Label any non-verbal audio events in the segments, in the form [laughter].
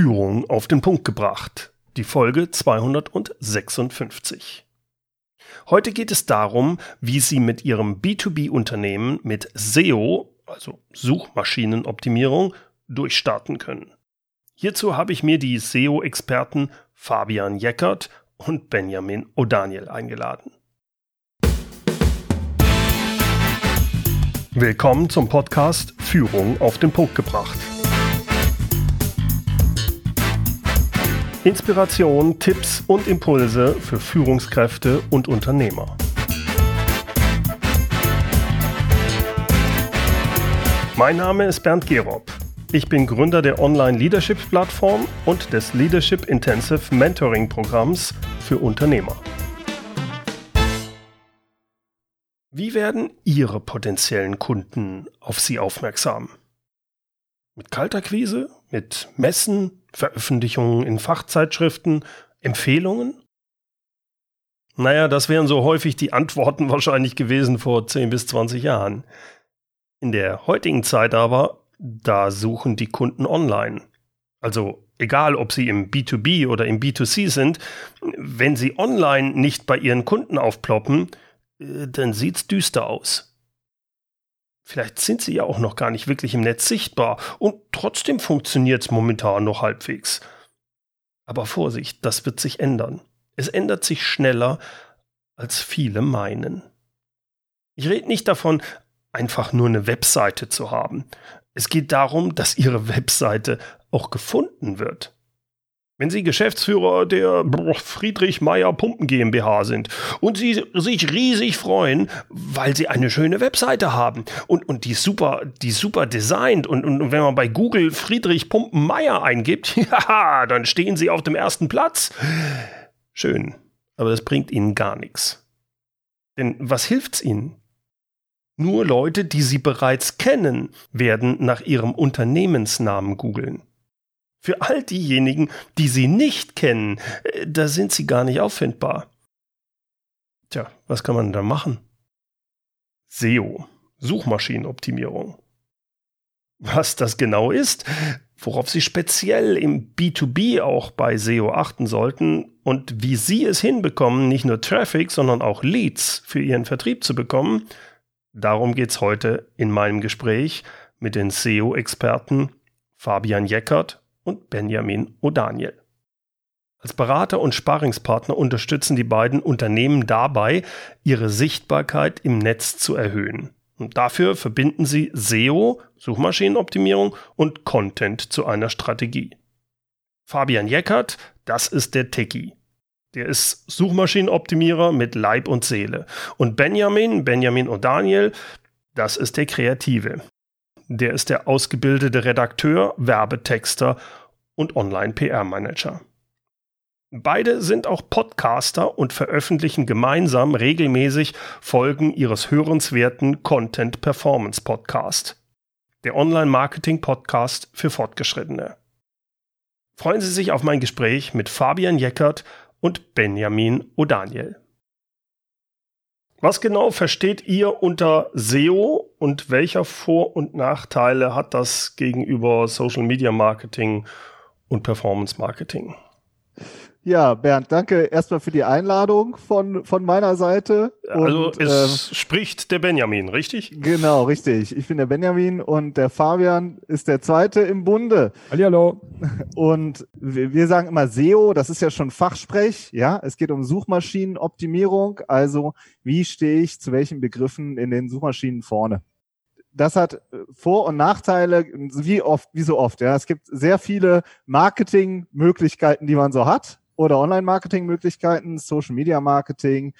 Führung auf den Punkt gebracht. Die Folge 256. Heute geht es darum, wie Sie mit Ihrem B2B-Unternehmen mit SEO, also Suchmaschinenoptimierung, durchstarten können. Hierzu habe ich mir die SEO-Experten Fabian Jeckert und Benjamin O'Daniel eingeladen. Willkommen zum Podcast Führung auf den Punkt gebracht. Inspiration, Tipps und Impulse für Führungskräfte und Unternehmer. Mein Name ist Bernd Gerob. Ich bin Gründer der Online-Leadership-Plattform und des Leadership Intensive Mentoring-Programms für Unternehmer. Wie werden Ihre potenziellen Kunden auf Sie aufmerksam? Mit Kalterquise? Mit Messen? Veröffentlichungen in Fachzeitschriften, Empfehlungen? Naja, das wären so häufig die Antworten [laughs] wahrscheinlich gewesen vor 10 bis 20 Jahren. In der heutigen Zeit aber, da suchen die Kunden online. Also egal, ob sie im B2B oder im B2C sind, wenn sie online nicht bei ihren Kunden aufploppen, äh, dann sieht's düster aus. Vielleicht sind sie ja auch noch gar nicht wirklich im Netz sichtbar und trotzdem funktioniert es momentan noch halbwegs. Aber Vorsicht, das wird sich ändern. Es ändert sich schneller, als viele meinen. Ich rede nicht davon, einfach nur eine Webseite zu haben. Es geht darum, dass Ihre Webseite auch gefunden wird. Wenn Sie Geschäftsführer der Friedrich Meyer Pumpen GmbH sind und Sie sich riesig freuen, weil Sie eine schöne Webseite haben und, und die super, die super designt und, und wenn man bei Google Friedrich Pumpen Meyer eingibt, [laughs] ja, dann stehen Sie auf dem ersten Platz. Schön, aber das bringt Ihnen gar nichts. Denn was hilft's Ihnen? Nur Leute, die Sie bereits kennen, werden nach Ihrem Unternehmensnamen googeln. Für all diejenigen, die sie nicht kennen, äh, da sind sie gar nicht auffindbar. Tja, was kann man da machen? SEO, Suchmaschinenoptimierung. Was das genau ist, worauf Sie speziell im B2B auch bei SEO achten sollten und wie Sie es hinbekommen, nicht nur Traffic, sondern auch Leads für Ihren Vertrieb zu bekommen, darum geht es heute in meinem Gespräch mit den SEO-Experten Fabian Jeckert und Benjamin O'Daniel. Als Berater und Sparingspartner unterstützen die beiden Unternehmen dabei, ihre Sichtbarkeit im Netz zu erhöhen. Und dafür verbinden sie SEO, Suchmaschinenoptimierung und Content zu einer Strategie. Fabian Jeckert, das ist der Techie. Der ist Suchmaschinenoptimierer mit Leib und Seele. Und Benjamin, Benjamin O'Daniel, das ist der Kreative. Der ist der ausgebildete Redakteur, Werbetexter und Online-PR-Manager. Beide sind auch Podcaster und veröffentlichen gemeinsam regelmäßig Folgen ihres hörenswerten Content Performance Podcast, der Online-Marketing-Podcast für Fortgeschrittene. Freuen Sie sich auf mein Gespräch mit Fabian Jeckert und Benjamin O'Daniel. Was genau versteht ihr unter SEO und welcher Vor- und Nachteile hat das gegenüber Social Media Marketing und Performance Marketing? Ja, Bernd, danke erstmal für die Einladung von, von meiner Seite. Also und, es äh, spricht der Benjamin, richtig? Genau, richtig. Ich bin der Benjamin und der Fabian ist der Zweite im Bunde. Hallihallo. Und wir, wir sagen immer SEO, das ist ja schon Fachsprech. Ja, es geht um Suchmaschinenoptimierung. Also wie stehe ich zu welchen Begriffen in den Suchmaschinen vorne? das hat äh, Vor- und Nachteile, wie oft, wie so oft. Ja, es gibt sehr viele Marketingmöglichkeiten, die man so hat oder Online-Marketing-Möglichkeiten, Social-Media-Marketing,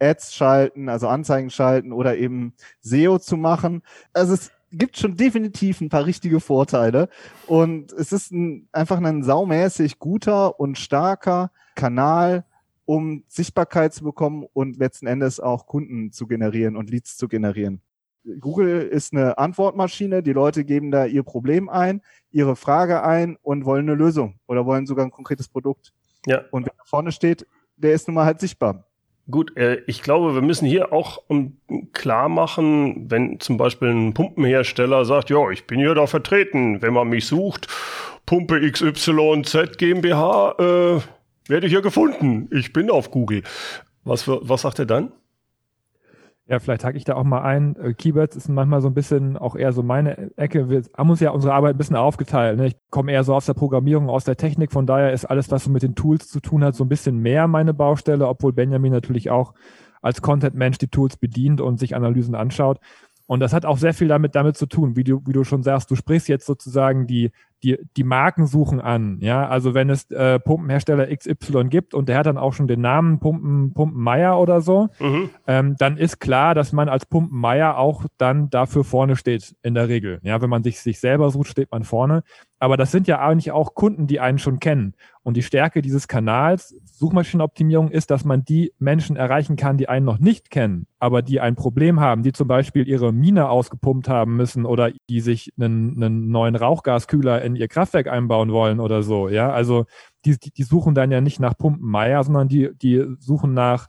Ads schalten, also Anzeigen schalten oder eben SEO zu machen. Also es gibt schon definitiv ein paar richtige Vorteile und es ist ein, einfach ein saumäßig guter und starker Kanal, um Sichtbarkeit zu bekommen und letzten Endes auch Kunden zu generieren und Leads zu generieren. Google ist eine Antwortmaschine, die Leute geben da ihr Problem ein, ihre Frage ein und wollen eine Lösung oder wollen sogar ein konkretes Produkt. Ja. Und wer da vorne steht, der ist nun mal halt sichtbar. Gut, äh, ich glaube, wir müssen hier auch um, klar machen, wenn zum Beispiel ein Pumpenhersteller sagt, ja, ich bin hier da vertreten, wenn man mich sucht, Pumpe XYZ GmbH, äh, werde ich ja gefunden. Ich bin auf Google. Was, was sagt er dann? Ja, vielleicht hake ich da auch mal ein. Äh, Keywords ist manchmal so ein bisschen auch eher so meine Ecke. Wir haben uns ja unsere Arbeit ein bisschen aufgeteilt. Ne? Ich komme eher so aus der Programmierung, aus der Technik. Von daher ist alles, was so mit den Tools zu tun hat, so ein bisschen mehr meine Baustelle, obwohl Benjamin natürlich auch als Content-Mensch die Tools bedient und sich Analysen anschaut. Und das hat auch sehr viel damit, damit zu tun, wie du, wie du schon sagst, du sprichst jetzt sozusagen die, die, die Markensuchen an. Ja, also wenn es äh, Pumpenhersteller XY gibt und der hat dann auch schon den Namen Pumpen, Pumpenmeier oder so, mhm. ähm, dann ist klar, dass man als Pumpenmeier auch dann dafür vorne steht, in der Regel. Ja, wenn man sich, sich selber sucht, steht man vorne. Aber das sind ja eigentlich auch Kunden, die einen schon kennen. Und die Stärke dieses Kanals Suchmaschinenoptimierung ist, dass man die Menschen erreichen kann, die einen noch nicht kennen, aber die ein Problem haben, die zum Beispiel ihre Mine ausgepumpt haben müssen oder die sich einen, einen neuen Rauchgaskühler in ihr Kraftwerk einbauen wollen oder so. Ja, also die, die suchen dann ja nicht nach Pumpenmeier, sondern die, die suchen nach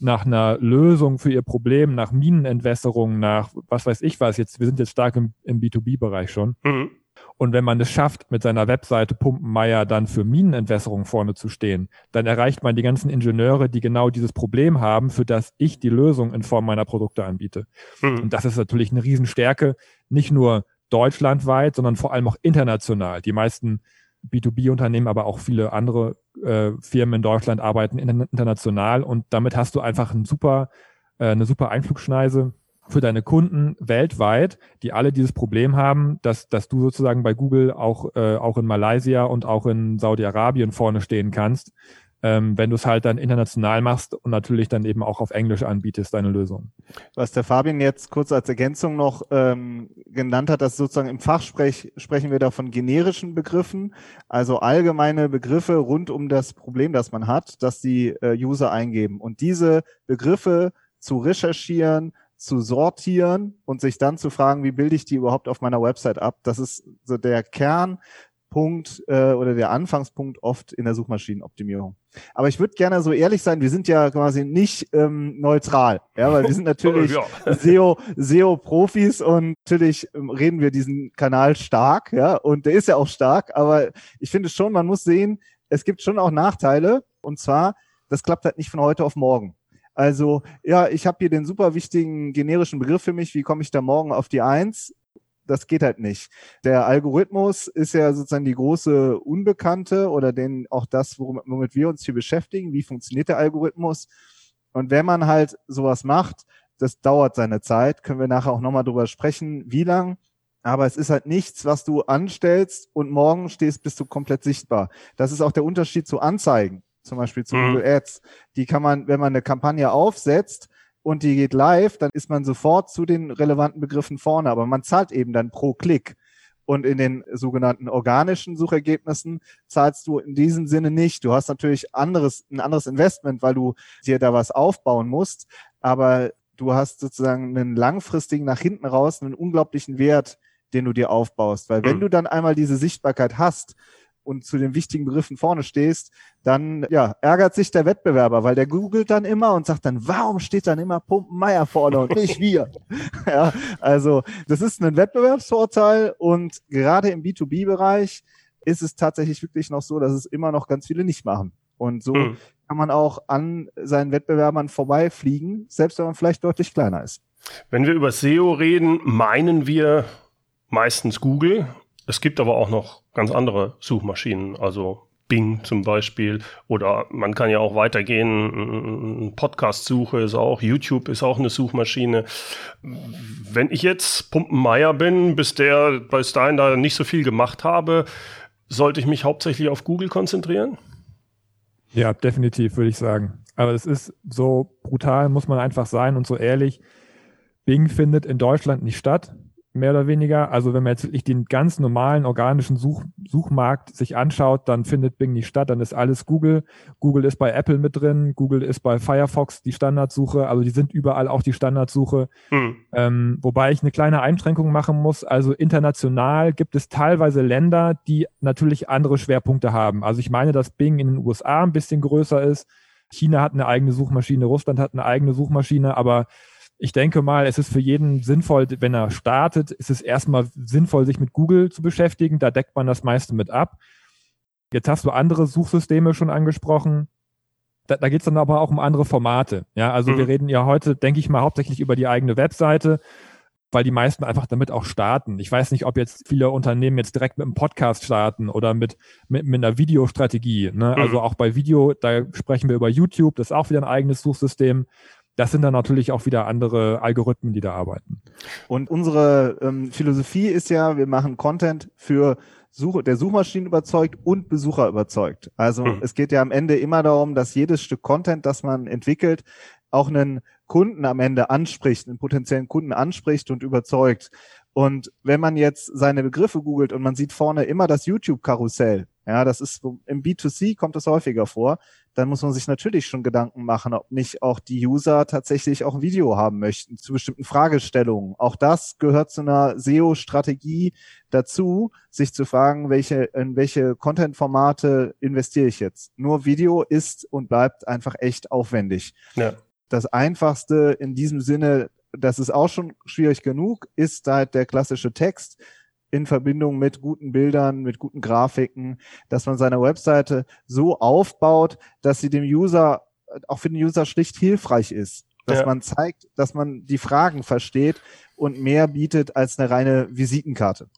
nach einer Lösung für ihr Problem, nach Minenentwässerung, nach was weiß ich was. Jetzt, wir sind jetzt stark im, im B2B-Bereich schon. Mhm. Und wenn man es schafft, mit seiner Webseite Pumpenmeier dann für Minenentwässerung vorne zu stehen, dann erreicht man die ganzen Ingenieure, die genau dieses Problem haben, für das ich die Lösung in Form meiner Produkte anbiete. Mhm. Und das ist natürlich eine Riesenstärke, nicht nur deutschlandweit, sondern vor allem auch international. Die meisten B2B-Unternehmen, aber auch viele andere äh, Firmen in Deutschland arbeiten international und damit hast du einfach ein super, äh, eine super Einflugschneise für deine Kunden weltweit, die alle dieses Problem haben, dass, dass du sozusagen bei Google auch, äh, auch in Malaysia und auch in Saudi-Arabien vorne stehen kannst, ähm, wenn du es halt dann international machst und natürlich dann eben auch auf Englisch anbietest, deine Lösung. Was der Fabian jetzt kurz als Ergänzung noch ähm, genannt hat, dass sozusagen im Fachsprech sprechen wir da von generischen Begriffen, also allgemeine Begriffe rund um das Problem, das man hat, dass die äh, User eingeben. Und diese Begriffe zu recherchieren, zu sortieren und sich dann zu fragen, wie bilde ich die überhaupt auf meiner Website ab? Das ist so der Kernpunkt äh, oder der Anfangspunkt oft in der Suchmaschinenoptimierung. Aber ich würde gerne so ehrlich sein, wir sind ja quasi nicht ähm, neutral, ja, weil wir sind [laughs] natürlich ja. SEO, SEO-Profis und natürlich ähm, reden wir diesen Kanal stark, ja, und der ist ja auch stark, aber ich finde schon, man muss sehen, es gibt schon auch Nachteile und zwar, das klappt halt nicht von heute auf morgen. Also, ja, ich habe hier den super wichtigen generischen Begriff für mich. Wie komme ich da morgen auf die Eins? Das geht halt nicht. Der Algorithmus ist ja sozusagen die große Unbekannte oder den auch das, womit, womit wir uns hier beschäftigen. Wie funktioniert der Algorithmus? Und wenn man halt sowas macht, das dauert seine Zeit, können wir nachher auch nochmal drüber sprechen, wie lang. Aber es ist halt nichts, was du anstellst und morgen stehst, bist du komplett sichtbar. Das ist auch der Unterschied zu Anzeigen zum Beispiel zu mhm. Google Ads. Die kann man, wenn man eine Kampagne aufsetzt und die geht live, dann ist man sofort zu den relevanten Begriffen vorne, aber man zahlt eben dann pro Klick. Und in den sogenannten organischen Suchergebnissen zahlst du in diesem Sinne nicht. Du hast natürlich anderes, ein anderes Investment, weil du dir da was aufbauen musst. Aber du hast sozusagen einen langfristigen nach hinten raus einen unglaublichen Wert, den du dir aufbaust. Weil wenn mhm. du dann einmal diese Sichtbarkeit hast, und zu den wichtigen Begriffen vorne stehst, dann ja, ärgert sich der Wettbewerber, weil der googelt dann immer und sagt dann, warum steht dann immer Pumpenmeier vorne und nicht wir? [laughs] ja, also das ist ein Wettbewerbsvorteil und gerade im B2B-Bereich ist es tatsächlich wirklich noch so, dass es immer noch ganz viele nicht machen. Und so hm. kann man auch an seinen Wettbewerbern vorbeifliegen, selbst wenn man vielleicht deutlich kleiner ist. Wenn wir über SEO reden, meinen wir meistens Google es gibt aber auch noch ganz andere Suchmaschinen, also Bing zum Beispiel. Oder man kann ja auch weitergehen. Podcast-Suche ist auch, YouTube ist auch eine Suchmaschine. Wenn ich jetzt Pumpenmeier bin, bis der bei Stein da nicht so viel gemacht habe, sollte ich mich hauptsächlich auf Google konzentrieren? Ja, definitiv, würde ich sagen. Aber es ist so brutal, muss man einfach sein und so ehrlich. Bing findet in Deutschland nicht statt mehr oder weniger. Also wenn man jetzt wirklich den ganz normalen organischen Such Suchmarkt sich anschaut, dann findet Bing nicht statt, dann ist alles Google. Google ist bei Apple mit drin, Google ist bei Firefox die Standardsuche, also die sind überall auch die Standardsuche. Hm. Ähm, wobei ich eine kleine Einschränkung machen muss. Also international gibt es teilweise Länder, die natürlich andere Schwerpunkte haben. Also ich meine, dass Bing in den USA ein bisschen größer ist. China hat eine eigene Suchmaschine, Russland hat eine eigene Suchmaschine, aber Ich denke mal, es ist für jeden sinnvoll, wenn er startet, ist es erstmal sinnvoll, sich mit Google zu beschäftigen. Da deckt man das meiste mit ab. Jetzt hast du andere Suchsysteme schon angesprochen. Da, da geht es dann aber auch um andere Formate. Ja, also mhm. wir reden ja heute, denke ich mal, hauptsächlich über die eigene Webseite weil die meisten einfach damit auch starten. Ich weiß nicht, ob jetzt viele Unternehmen jetzt direkt mit einem Podcast starten oder mit, mit, mit einer Videostrategie. Ne? Mhm. Also auch bei Video, da sprechen wir über YouTube, das ist auch wieder ein eigenes Suchsystem. Das sind dann natürlich auch wieder andere Algorithmen, die da arbeiten. Und unsere ähm, Philosophie ist ja, wir machen Content für Suche, der Suchmaschinen überzeugt und Besucher überzeugt. Also mhm. es geht ja am Ende immer darum, dass jedes Stück Content, das man entwickelt, auch einen Kunden am Ende anspricht, einen potenziellen Kunden anspricht und überzeugt. Und wenn man jetzt seine Begriffe googelt und man sieht vorne immer das YouTube-Karussell, ja, das ist im B2C kommt das häufiger vor, dann muss man sich natürlich schon Gedanken machen, ob nicht auch die User tatsächlich auch ein Video haben möchten zu bestimmten Fragestellungen. Auch das gehört zu einer SEO-Strategie dazu, sich zu fragen, welche, in welche Content-Formate investiere ich jetzt. Nur Video ist und bleibt einfach echt aufwendig. Ja das Einfachste in diesem Sinne, das ist auch schon schwierig genug, ist halt der klassische Text in Verbindung mit guten Bildern, mit guten Grafiken, dass man seine Webseite so aufbaut, dass sie dem User, auch für den User schlicht hilfreich ist. Dass ja. man zeigt, dass man die Fragen versteht und mehr bietet als eine reine Visitenkarte.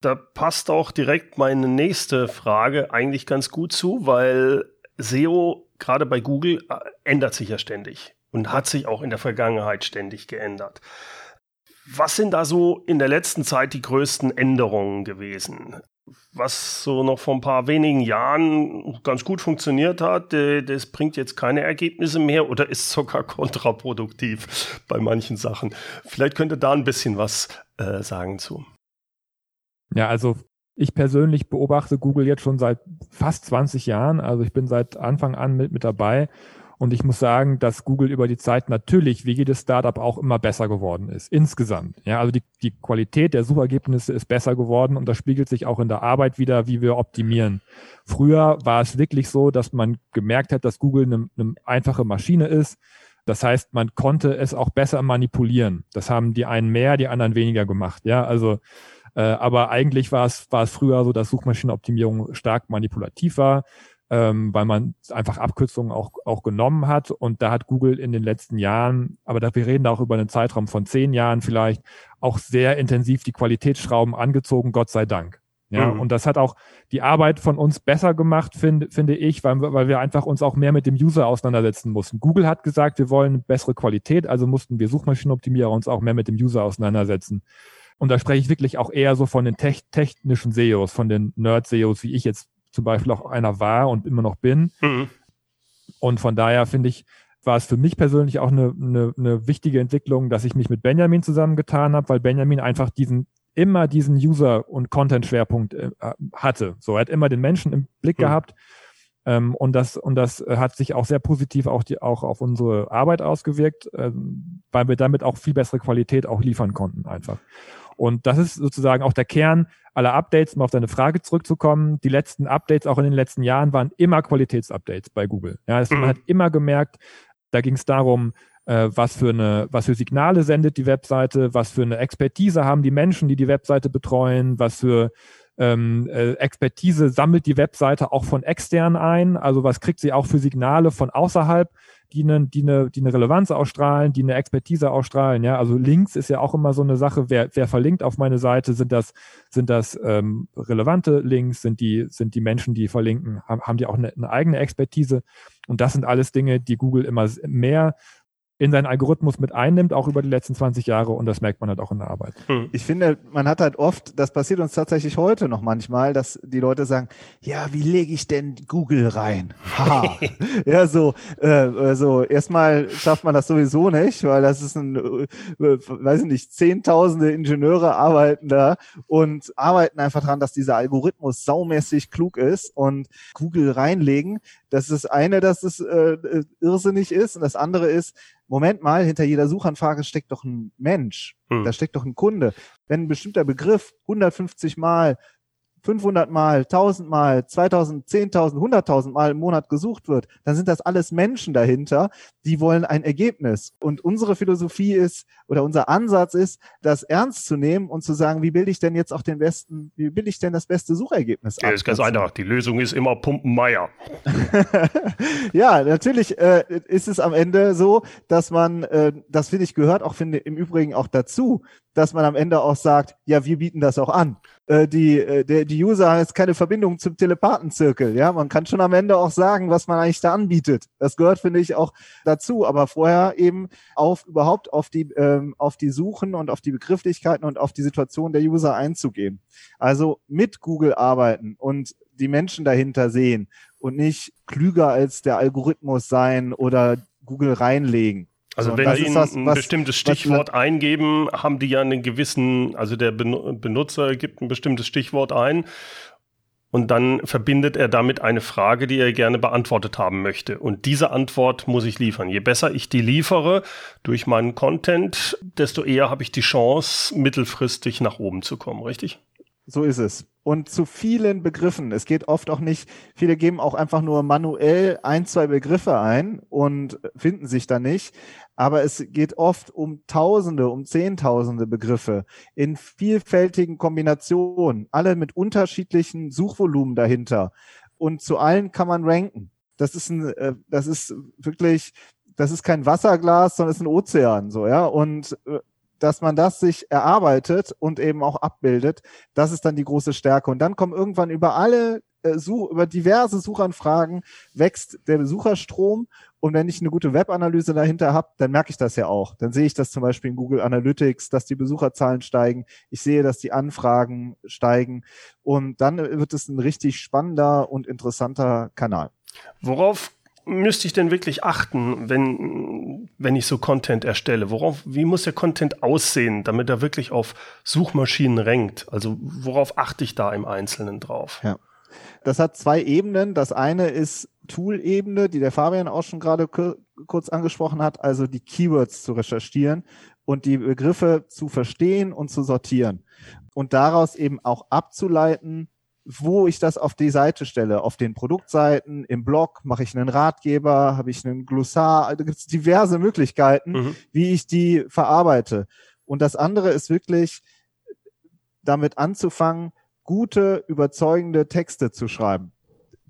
Da passt auch direkt meine nächste Frage eigentlich ganz gut zu, weil SEO gerade bei Google äh, ändert sich ja ständig und hat sich auch in der Vergangenheit ständig geändert. Was sind da so in der letzten Zeit die größten Änderungen gewesen? Was so noch vor ein paar wenigen Jahren ganz gut funktioniert hat, äh, das bringt jetzt keine Ergebnisse mehr oder ist sogar [laughs] kontraproduktiv bei manchen Sachen. Vielleicht könnte da ein bisschen was äh, sagen zu. Ja, also ich persönlich beobachte Google jetzt schon seit fast 20 Jahren. Also ich bin seit Anfang an mit, mit dabei und ich muss sagen, dass Google über die Zeit natürlich, wie jedes Startup, auch immer besser geworden ist. Insgesamt. Ja, also die, die Qualität der Suchergebnisse ist besser geworden und das spiegelt sich auch in der Arbeit wieder, wie wir optimieren. Früher war es wirklich so, dass man gemerkt hat, dass Google eine, eine einfache Maschine ist. Das heißt, man konnte es auch besser manipulieren. Das haben die einen mehr, die anderen weniger gemacht. Ja, also äh, aber eigentlich war es, war es früher so, dass Suchmaschinenoptimierung stark manipulativ war ähm, weil man einfach Abkürzungen auch, auch genommen hat. Und da hat Google in den letzten Jahren, aber da, wir reden da auch über einen Zeitraum von zehn Jahren vielleicht, auch sehr intensiv die Qualitätsschrauben angezogen, Gott sei Dank. Ja, mhm. und das hat auch die Arbeit von uns besser gemacht, finde, finde ich, weil, weil wir einfach uns auch mehr mit dem User auseinandersetzen mussten. Google hat gesagt, wir wollen bessere Qualität, also mussten wir Suchmaschinenoptimierer uns auch mehr mit dem User auseinandersetzen. Und da spreche ich wirklich auch eher so von den tech technischen SEOs, von den Nerd-SEOs, wie ich jetzt zum Beispiel auch einer war und immer noch bin. Mhm. Und von daher finde ich, war es für mich persönlich auch eine, eine, eine wichtige Entwicklung, dass ich mich mit Benjamin zusammengetan habe, weil Benjamin einfach diesen immer diesen User- und Content-Schwerpunkt äh, hatte. So, er hat immer den Menschen im Blick mhm. gehabt. Ähm, und das, und das hat sich auch sehr positiv auch, die, auch auf unsere Arbeit ausgewirkt, äh, weil wir damit auch viel bessere Qualität auch liefern konnten einfach. Und das ist sozusagen auch der Kern aller Updates, um auf deine Frage zurückzukommen. Die letzten Updates, auch in den letzten Jahren, waren immer Qualitätsupdates bei Google. Ja, das, mhm. man hat immer gemerkt, da ging es darum, äh, was für eine, was für Signale sendet die Webseite, was für eine Expertise haben die Menschen, die die Webseite betreuen, was für ähm, äh, Expertise sammelt die Webseite auch von extern ein, also was kriegt sie auch für Signale von außerhalb die eine, die eine, die eine Relevanz ausstrahlen, die eine Expertise ausstrahlen. Ja, also Links ist ja auch immer so eine Sache. Wer, wer verlinkt auf meine Seite? Sind das, sind das ähm, relevante Links? Sind die, sind die Menschen, die verlinken, haben, haben die auch eine, eine eigene Expertise? Und das sind alles Dinge, die Google immer mehr in seinen Algorithmus mit einnimmt, auch über die letzten 20 Jahre und das merkt man halt auch in der Arbeit. Hm. Ich finde, man hat halt oft, das passiert uns tatsächlich heute noch manchmal, dass die Leute sagen, ja, wie lege ich denn Google rein? Ha. [laughs] ja, so, äh, so, erstmal schafft man das sowieso nicht, weil das ist ein, äh, weiß ich nicht, zehntausende Ingenieure arbeiten da und arbeiten einfach dran, dass dieser Algorithmus saumäßig klug ist und Google reinlegen. Das ist eine, dass es äh, äh irrsinnig ist und das andere ist, Moment mal, hinter jeder Suchanfrage steckt doch ein Mensch. Hm. Da steckt doch ein Kunde. Wenn ein bestimmter Begriff 150 Mal 500 Mal, 1000 Mal, 2000, 10.000, 100.000 Mal im Monat gesucht wird, dann sind das alles Menschen dahinter, die wollen ein Ergebnis. Und unsere Philosophie ist oder unser Ansatz ist, das ernst zu nehmen und zu sagen, wie bilde ich denn jetzt auch den besten, wie bilde ich denn das beste Suchergebnis ab? Ja, ist ganz einfach. Die Lösung ist immer Pumpenmeier. [laughs] ja, natürlich äh, ist es am Ende so, dass man, äh, das finde ich gehört auch finde im Übrigen auch dazu, dass man am Ende auch sagt, ja, wir bieten das auch an. Äh, die, äh, der, die User haben jetzt keine Verbindung zum Telepathenzirkel. Ja, man kann schon am Ende auch sagen, was man eigentlich da anbietet. Das gehört, finde ich, auch dazu. Aber vorher eben auf überhaupt auf die, ähm, auf die Suchen und auf die Begrifflichkeiten und auf die Situation der User einzugehen. Also mit Google arbeiten und die Menschen dahinter sehen und nicht klüger als der Algorithmus sein oder Google reinlegen. Also wenn Sie ein was, bestimmtes Stichwort eingeben, haben die ja einen gewissen, also der Benutzer gibt ein bestimmtes Stichwort ein und dann verbindet er damit eine Frage, die er gerne beantwortet haben möchte. Und diese Antwort muss ich liefern. Je besser ich die liefere durch meinen Content, desto eher habe ich die Chance, mittelfristig nach oben zu kommen, richtig? So ist es. Und zu vielen Begriffen. Es geht oft auch nicht, viele geben auch einfach nur manuell ein, zwei Begriffe ein und finden sich da nicht. Aber es geht oft um Tausende, um Zehntausende Begriffe in vielfältigen Kombinationen, alle mit unterschiedlichen Suchvolumen dahinter. Und zu allen kann man ranken. Das ist ein, äh, das ist wirklich, das ist kein Wasserglas, sondern es ist ein Ozean, so, ja. Und äh, dass man das sich erarbeitet und eben auch abbildet, das ist dann die große Stärke. Und dann kommen irgendwann über alle äh, Such, über diverse Suchanfragen wächst der Besucherstrom. Und wenn ich eine gute Webanalyse dahinter habe, dann merke ich das ja auch. Dann sehe ich das zum Beispiel in Google Analytics, dass die Besucherzahlen steigen. Ich sehe, dass die Anfragen steigen. Und dann wird es ein richtig spannender und interessanter Kanal. Worauf müsste ich denn wirklich achten, wenn, wenn ich so Content erstelle? Worauf, wie muss der Content aussehen, damit er wirklich auf Suchmaschinen rankt? Also worauf achte ich da im Einzelnen drauf? Ja. Das hat zwei Ebenen. Das eine ist Tool-Ebene, die der Fabian auch schon gerade kurz angesprochen hat, also die Keywords zu recherchieren und die Begriffe zu verstehen und zu sortieren und daraus eben auch abzuleiten, wo ich das auf die Seite stelle. Auf den Produktseiten, im Blog mache ich einen Ratgeber, habe ich einen Glossar, also gibt es diverse Möglichkeiten, mhm. wie ich die verarbeite. Und das andere ist wirklich damit anzufangen, gute, überzeugende Texte zu schreiben.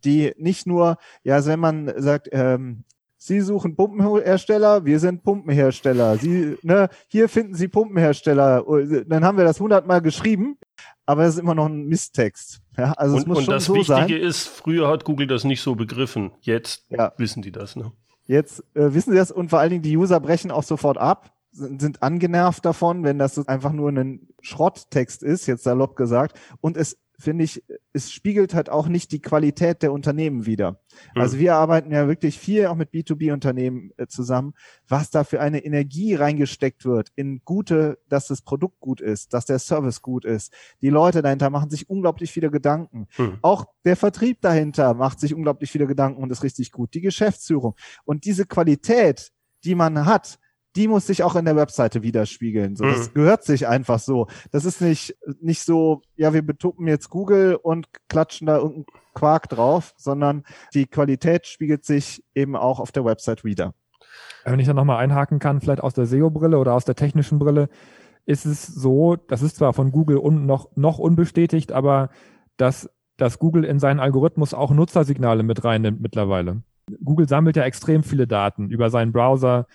Die nicht nur, ja, also wenn man sagt, ähm, Sie suchen Pumpenhersteller, wir sind Pumpenhersteller. Sie, ne, hier finden Sie Pumpenhersteller. Dann haben wir das hundertmal geschrieben, aber es ist immer noch ein Misttext. Ja, also und, es muss und schon das so Wichtige sein. ist, früher hat Google das nicht so begriffen. Jetzt ja. wissen die das. Ne? Jetzt äh, wissen sie das und vor allen Dingen die User brechen auch sofort ab, sind, sind angenervt davon, wenn das einfach nur ein Schrotttext ist, jetzt salopp gesagt, und es finde ich, es spiegelt halt auch nicht die Qualität der Unternehmen wider. Mhm. Also wir arbeiten ja wirklich viel auch mit B2B-Unternehmen äh, zusammen, was da für eine Energie reingesteckt wird in gute, dass das Produkt gut ist, dass der Service gut ist. Die Leute dahinter machen sich unglaublich viele Gedanken. Mhm. Auch der Vertrieb dahinter macht sich unglaublich viele Gedanken und ist richtig gut. Die Geschäftsführung. Und diese Qualität, die man hat, die muss sich auch in der Webseite widerspiegeln. So, mhm. Das gehört sich einfach so. Das ist nicht, nicht so, ja, wir betuppen jetzt Google und klatschen da irgendeinen Quark drauf, sondern die Qualität spiegelt sich eben auch auf der Website wieder. Wenn ich da nochmal einhaken kann, vielleicht aus der SEO-Brille oder aus der technischen Brille, ist es so, das ist zwar von Google un, noch, noch unbestätigt, aber dass, dass Google in seinen Algorithmus auch Nutzersignale mit reinnimmt mittlerweile. Google sammelt ja extrem viele Daten über seinen Browser,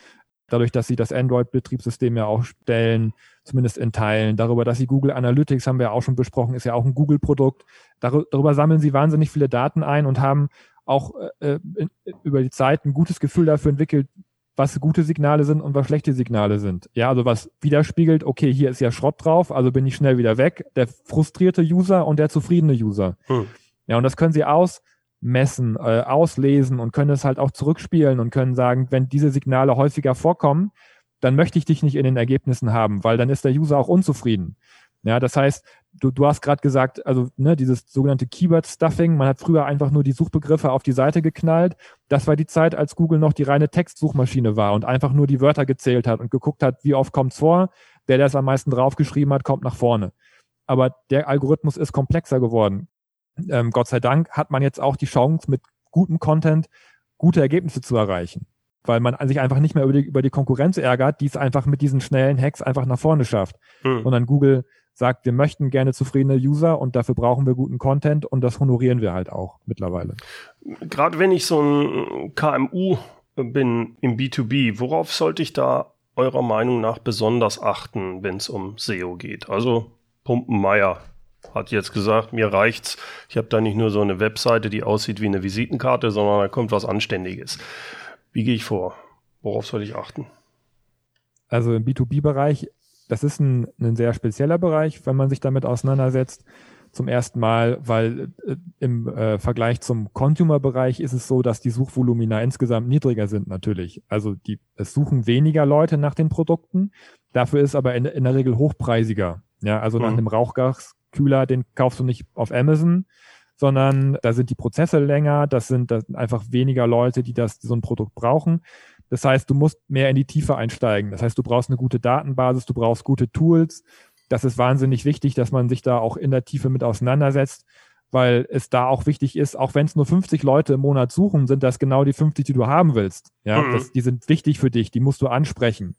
dadurch, dass sie das Android-Betriebssystem ja auch stellen, zumindest in Teilen. Darüber, dass sie Google Analytics, haben wir ja auch schon besprochen, ist ja auch ein Google-Produkt. Darüber sammeln sie wahnsinnig viele Daten ein und haben auch äh, in, über die Zeit ein gutes Gefühl dafür entwickelt, was gute Signale sind und was schlechte Signale sind. Ja, also was widerspiegelt, okay, hier ist ja Schrott drauf, also bin ich schnell wieder weg. Der frustrierte User und der zufriedene User. Hm. Ja, und das können sie aus messen, äh, auslesen und können es halt auch zurückspielen und können sagen, wenn diese Signale häufiger vorkommen, dann möchte ich dich nicht in den Ergebnissen haben, weil dann ist der User auch unzufrieden. Ja, das heißt, du, du hast gerade gesagt, also ne, dieses sogenannte Keyword-Stuffing, man hat früher einfach nur die Suchbegriffe auf die Seite geknallt. Das war die Zeit, als Google noch die reine Textsuchmaschine war und einfach nur die Wörter gezählt hat und geguckt hat, wie oft kommt's vor. Der, der es am meisten draufgeschrieben hat, kommt nach vorne. aber der Algorithmus ist komplexer geworden. Ähm, Gott sei Dank hat man jetzt auch die Chance, mit gutem Content gute Ergebnisse zu erreichen. Weil man sich einfach nicht mehr über die, über die Konkurrenz ärgert, die es einfach mit diesen schnellen Hacks einfach nach vorne schafft. Hm. Und dann Google sagt, wir möchten gerne zufriedene User und dafür brauchen wir guten Content und das honorieren wir halt auch mittlerweile. Gerade wenn ich so ein KMU bin im B2B, worauf sollte ich da eurer Meinung nach besonders achten, wenn es um SEO geht? Also Pumpenmeier hat jetzt gesagt, mir reicht's. Ich habe da nicht nur so eine Webseite, die aussieht wie eine Visitenkarte, sondern da kommt was Anständiges. Wie gehe ich vor? Worauf soll ich achten? Also im B2B-Bereich, das ist ein, ein sehr spezieller Bereich, wenn man sich damit auseinandersetzt zum ersten Mal, weil äh, im äh, Vergleich zum Consumer-Bereich ist es so, dass die Suchvolumina insgesamt niedriger sind natürlich. Also die, es suchen weniger Leute nach den Produkten, dafür ist aber in, in der Regel hochpreisiger. Ja, also mhm. nach einem Rauchgaskühler, den kaufst du nicht auf Amazon, sondern da sind die Prozesse länger, das sind, das sind einfach weniger Leute, die das, so ein Produkt brauchen. Das heißt, du musst mehr in die Tiefe einsteigen. Das heißt, du brauchst eine gute Datenbasis, du brauchst gute Tools, das ist wahnsinnig wichtig, dass man sich da auch in der Tiefe mit auseinandersetzt, weil es da auch wichtig ist, auch wenn es nur 50 Leute im Monat suchen, sind das genau die 50, die du haben willst. Ja, mhm. das, die sind wichtig für dich, die musst du ansprechen.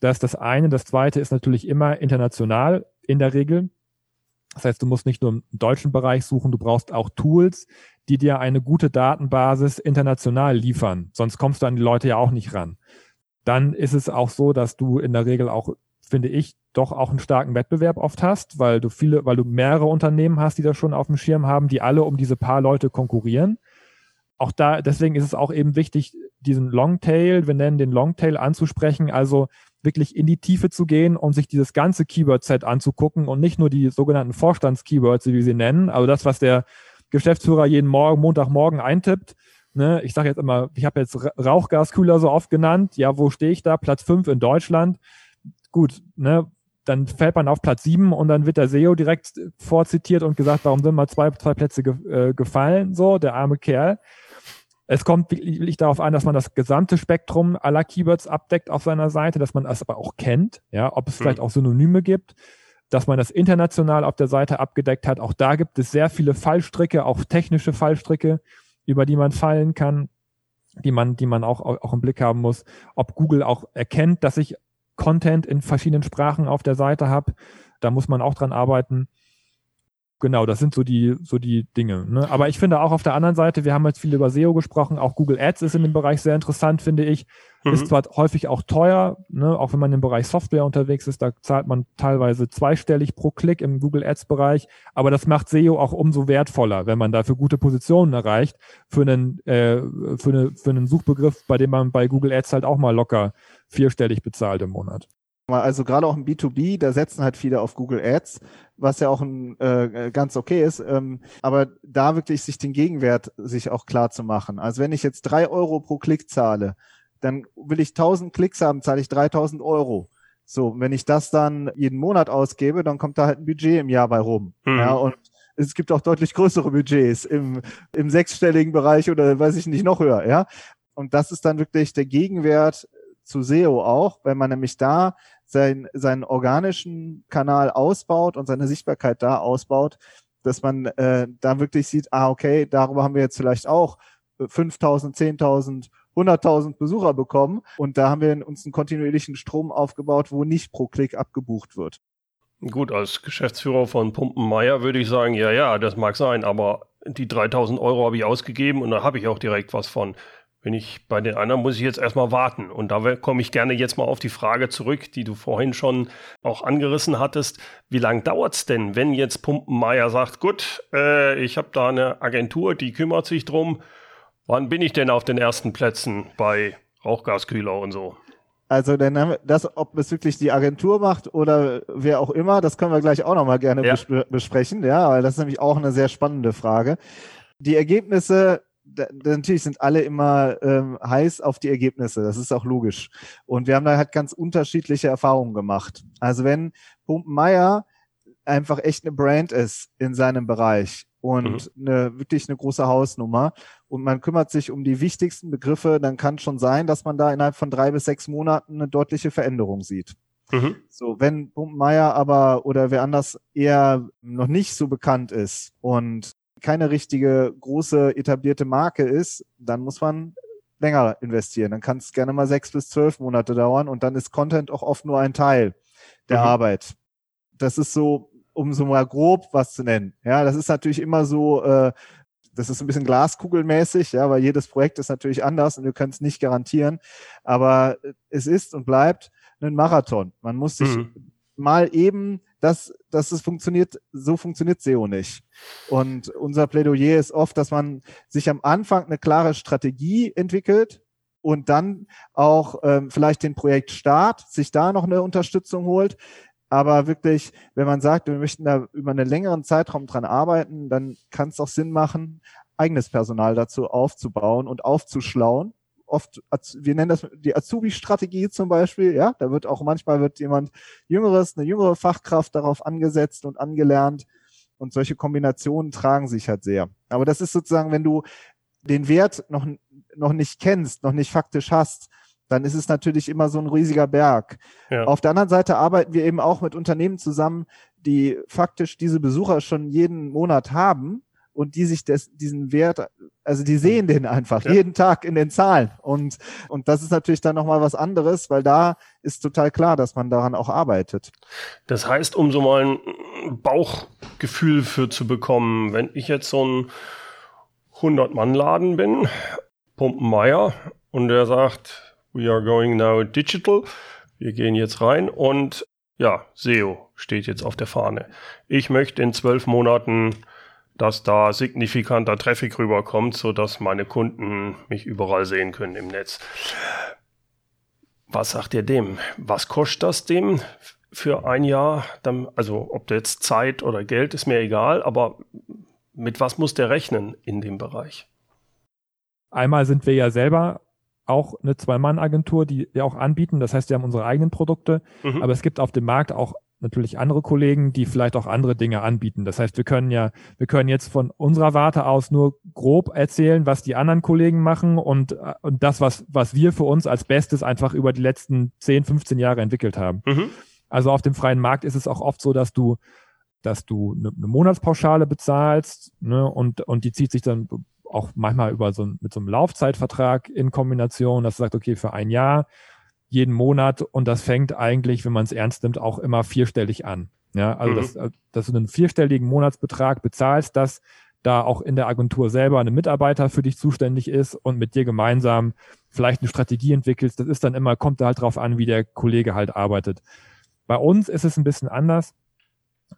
Das ist das eine. Das zweite ist natürlich immer international in der Regel. Das heißt, du musst nicht nur im deutschen Bereich suchen, du brauchst auch Tools, die dir eine gute Datenbasis international liefern. Sonst kommst du an die Leute ja auch nicht ran. Dann ist es auch so, dass du in der Regel auch finde ich, doch auch einen starken Wettbewerb oft hast, weil du viele, weil du mehrere Unternehmen hast, die das schon auf dem Schirm haben, die alle um diese paar Leute konkurrieren. Auch da, deswegen ist es auch eben wichtig, diesen Longtail, wir nennen den Longtail anzusprechen, also wirklich in die Tiefe zu gehen und sich dieses ganze Keyword-Set anzugucken und nicht nur die sogenannten Vorstands-Keywords, wie wir sie nennen, also das, was der Geschäftsführer jeden Morgen, Montagmorgen eintippt. Ne, ich sage jetzt immer, ich habe jetzt Rauchgaskühler so oft genannt. Ja, wo stehe ich da? Platz fünf in Deutschland gut, ne, dann fällt man auf Platz sieben und dann wird der SEO direkt vorzitiert und gesagt, warum sind mal zwei, zwei Plätze ge äh, gefallen, so, der arme Kerl. Es kommt wirklich darauf an, dass man das gesamte Spektrum aller Keywords abdeckt auf seiner Seite, dass man das aber auch kennt, ja, ob es mhm. vielleicht auch Synonyme gibt, dass man das international auf der Seite abgedeckt hat. Auch da gibt es sehr viele Fallstricke, auch technische Fallstricke, über die man fallen kann, die man, die man auch, auch im Blick haben muss. Ob Google auch erkennt, dass ich Content in verschiedenen Sprachen auf der Seite habe. Da muss man auch dran arbeiten. Genau, das sind so die, so die Dinge. Ne? Aber ich finde auch auf der anderen Seite, wir haben jetzt viel über SEO gesprochen, auch Google Ads ist in dem Bereich sehr interessant, finde ich. Mhm. Ist zwar häufig auch teuer, ne? auch wenn man im Bereich Software unterwegs ist, da zahlt man teilweise zweistellig pro Klick im Google Ads Bereich, aber das macht SEO auch umso wertvoller, wenn man dafür gute Positionen erreicht, für einen, äh, für, eine, für einen Suchbegriff, bei dem man bei Google Ads halt auch mal locker vierstellig bezahlt im Monat. Also gerade auch im B2B, da setzen halt viele auf Google Ads, was ja auch ein, äh, ganz okay ist. Ähm, aber da wirklich sich den Gegenwert sich auch klar zu machen. Also wenn ich jetzt drei Euro pro Klick zahle, dann will ich 1000 Klicks haben, zahle ich 3000 Euro. So, wenn ich das dann jeden Monat ausgebe, dann kommt da halt ein Budget im Jahr bei rum. Mhm. Ja, und es gibt auch deutlich größere Budgets im, im sechsstelligen Bereich oder weiß ich nicht noch höher, ja. Und das ist dann wirklich der Gegenwert zu SEO auch, wenn man nämlich da sein, seinen organischen Kanal ausbaut und seine Sichtbarkeit da ausbaut, dass man äh, da wirklich sieht, ah, okay, darüber haben wir jetzt vielleicht auch 5000, 10.000, 100.000 Besucher bekommen und da haben wir uns einen kontinuierlichen Strom aufgebaut, wo nicht pro Klick abgebucht wird. Gut, als Geschäftsführer von Pumpenmeier würde ich sagen, ja, ja, das mag sein, aber die 3000 Euro habe ich ausgegeben und da habe ich auch direkt was von. Wenn ich bei den anderen muss ich jetzt erstmal warten. Und da komme ich gerne jetzt mal auf die Frage zurück, die du vorhin schon auch angerissen hattest. Wie lange dauert es denn, wenn jetzt Pumpenmeier sagt, gut, äh, ich habe da eine Agentur, die kümmert sich drum. Wann bin ich denn auf den ersten Plätzen bei Rauchgaskühler und so? Also dann das, ob es wirklich die Agentur macht oder wer auch immer, das können wir gleich auch nochmal gerne ja. besprechen, ja, weil das ist nämlich auch eine sehr spannende Frage. Die Ergebnisse da, natürlich sind alle immer ähm, heiß auf die Ergebnisse. Das ist auch logisch. Und wir haben da halt ganz unterschiedliche Erfahrungen gemacht. Also wenn Pumpenmeier einfach echt eine Brand ist in seinem Bereich und mhm. eine, wirklich eine große Hausnummer und man kümmert sich um die wichtigsten Begriffe, dann kann schon sein, dass man da innerhalb von drei bis sechs Monaten eine deutliche Veränderung sieht. Mhm. So, wenn Pumpenmeier aber oder wer anders eher noch nicht so bekannt ist und keine richtige große etablierte Marke ist, dann muss man länger investieren. Dann kann es gerne mal sechs bis zwölf Monate dauern und dann ist Content auch oft nur ein Teil der mhm. Arbeit. Das ist so, um so mal grob was zu nennen. Ja, das ist natürlich immer so, äh, das ist ein bisschen glaskugelmäßig, ja, weil jedes Projekt ist natürlich anders und wir können es nicht garantieren. Aber es ist und bleibt ein Marathon. Man muss sich mhm. mal eben, dass, dass es funktioniert, so funktioniert SEO nicht. Und unser Plädoyer ist oft, dass man sich am Anfang eine klare Strategie entwickelt und dann auch ähm, vielleicht den Projektstart, sich da noch eine Unterstützung holt. Aber wirklich, wenn man sagt, wir möchten da über einen längeren Zeitraum dran arbeiten, dann kann es auch Sinn machen, eigenes Personal dazu aufzubauen und aufzuschlauen oft, wir nennen das die Azubi-Strategie zum Beispiel, ja, da wird auch manchmal wird jemand Jüngeres, eine jüngere Fachkraft darauf angesetzt und angelernt und solche Kombinationen tragen sich halt sehr. Aber das ist sozusagen, wenn du den Wert noch, noch nicht kennst, noch nicht faktisch hast, dann ist es natürlich immer so ein riesiger Berg. Ja. Auf der anderen Seite arbeiten wir eben auch mit Unternehmen zusammen, die faktisch diese Besucher schon jeden Monat haben und die sich des, diesen Wert, also die sehen den einfach ja. jeden Tag in den Zahlen. Und, und das ist natürlich dann nochmal was anderes, weil da ist total klar, dass man daran auch arbeitet. Das heißt, um so mal ein Bauchgefühl für zu bekommen, wenn ich jetzt so ein 100-Mann-Laden bin, Pumpenmeier, und der sagt, we are going now digital, wir gehen jetzt rein und ja, SEO steht jetzt auf der Fahne. Ich möchte in zwölf Monaten dass da signifikanter Traffic rüberkommt, sodass meine Kunden mich überall sehen können im Netz. Was sagt ihr dem? Was kostet das dem für ein Jahr? also ob jetzt Zeit oder Geld ist mir egal, aber mit was muss der rechnen in dem Bereich? Einmal sind wir ja selber auch eine Zwei-Mann-Agentur, die wir auch anbieten. Das heißt, wir haben unsere eigenen Produkte, mhm. aber es gibt auf dem Markt auch natürlich andere Kollegen, die vielleicht auch andere Dinge anbieten. Das heißt, wir können ja, wir können jetzt von unserer Warte aus nur grob erzählen, was die anderen Kollegen machen und, und das, was, was wir für uns als Bestes einfach über die letzten 10, 15 Jahre entwickelt haben. Mhm. Also auf dem freien Markt ist es auch oft so, dass du, dass du eine, eine Monatspauschale bezahlst, ne, und, und die zieht sich dann auch manchmal über so mit so einem Laufzeitvertrag in Kombination, dass du sagst, okay, für ein Jahr jeden Monat und das fängt eigentlich, wenn man es ernst nimmt, auch immer vierstellig an. Ja, also mhm. dass, äh, dass du einen vierstelligen Monatsbetrag bezahlst, dass da auch in der Agentur selber ein Mitarbeiter für dich zuständig ist und mit dir gemeinsam vielleicht eine Strategie entwickelst. Das ist dann immer, kommt da halt drauf an, wie der Kollege halt arbeitet. Bei uns ist es ein bisschen anders.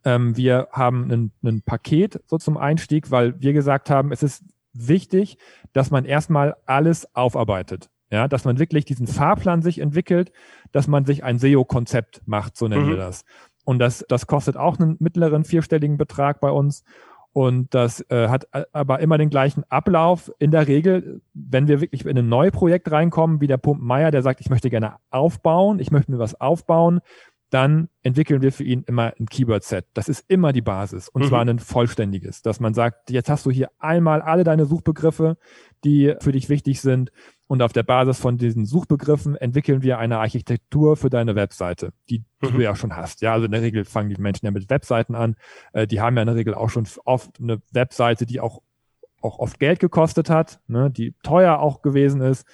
Ähm, wir haben ein Paket so zum Einstieg, weil wir gesagt haben, es ist wichtig, dass man erstmal alles aufarbeitet. Ja, dass man wirklich diesen Fahrplan sich entwickelt, dass man sich ein SEO-Konzept macht, so nennen mhm. wir das. Und das, das kostet auch einen mittleren vierstelligen Betrag bei uns. Und das äh, hat aber immer den gleichen Ablauf. In der Regel, wenn wir wirklich in ein neues Projekt reinkommen, wie der Pumpenmeier, der sagt, ich möchte gerne aufbauen, ich möchte mir was aufbauen, dann entwickeln wir für ihn immer ein Keyword-Set. Das ist immer die Basis und mhm. zwar ein vollständiges, dass man sagt, jetzt hast du hier einmal alle deine Suchbegriffe, die für dich wichtig sind und auf der Basis von diesen Suchbegriffen entwickeln wir eine Architektur für deine Webseite, die, die mhm. du ja schon hast. Ja, also in der Regel fangen die Menschen ja mit Webseiten an. Äh, die haben ja in der Regel auch schon oft eine Webseite, die auch auch oft Geld gekostet hat, ne, die teuer auch gewesen ist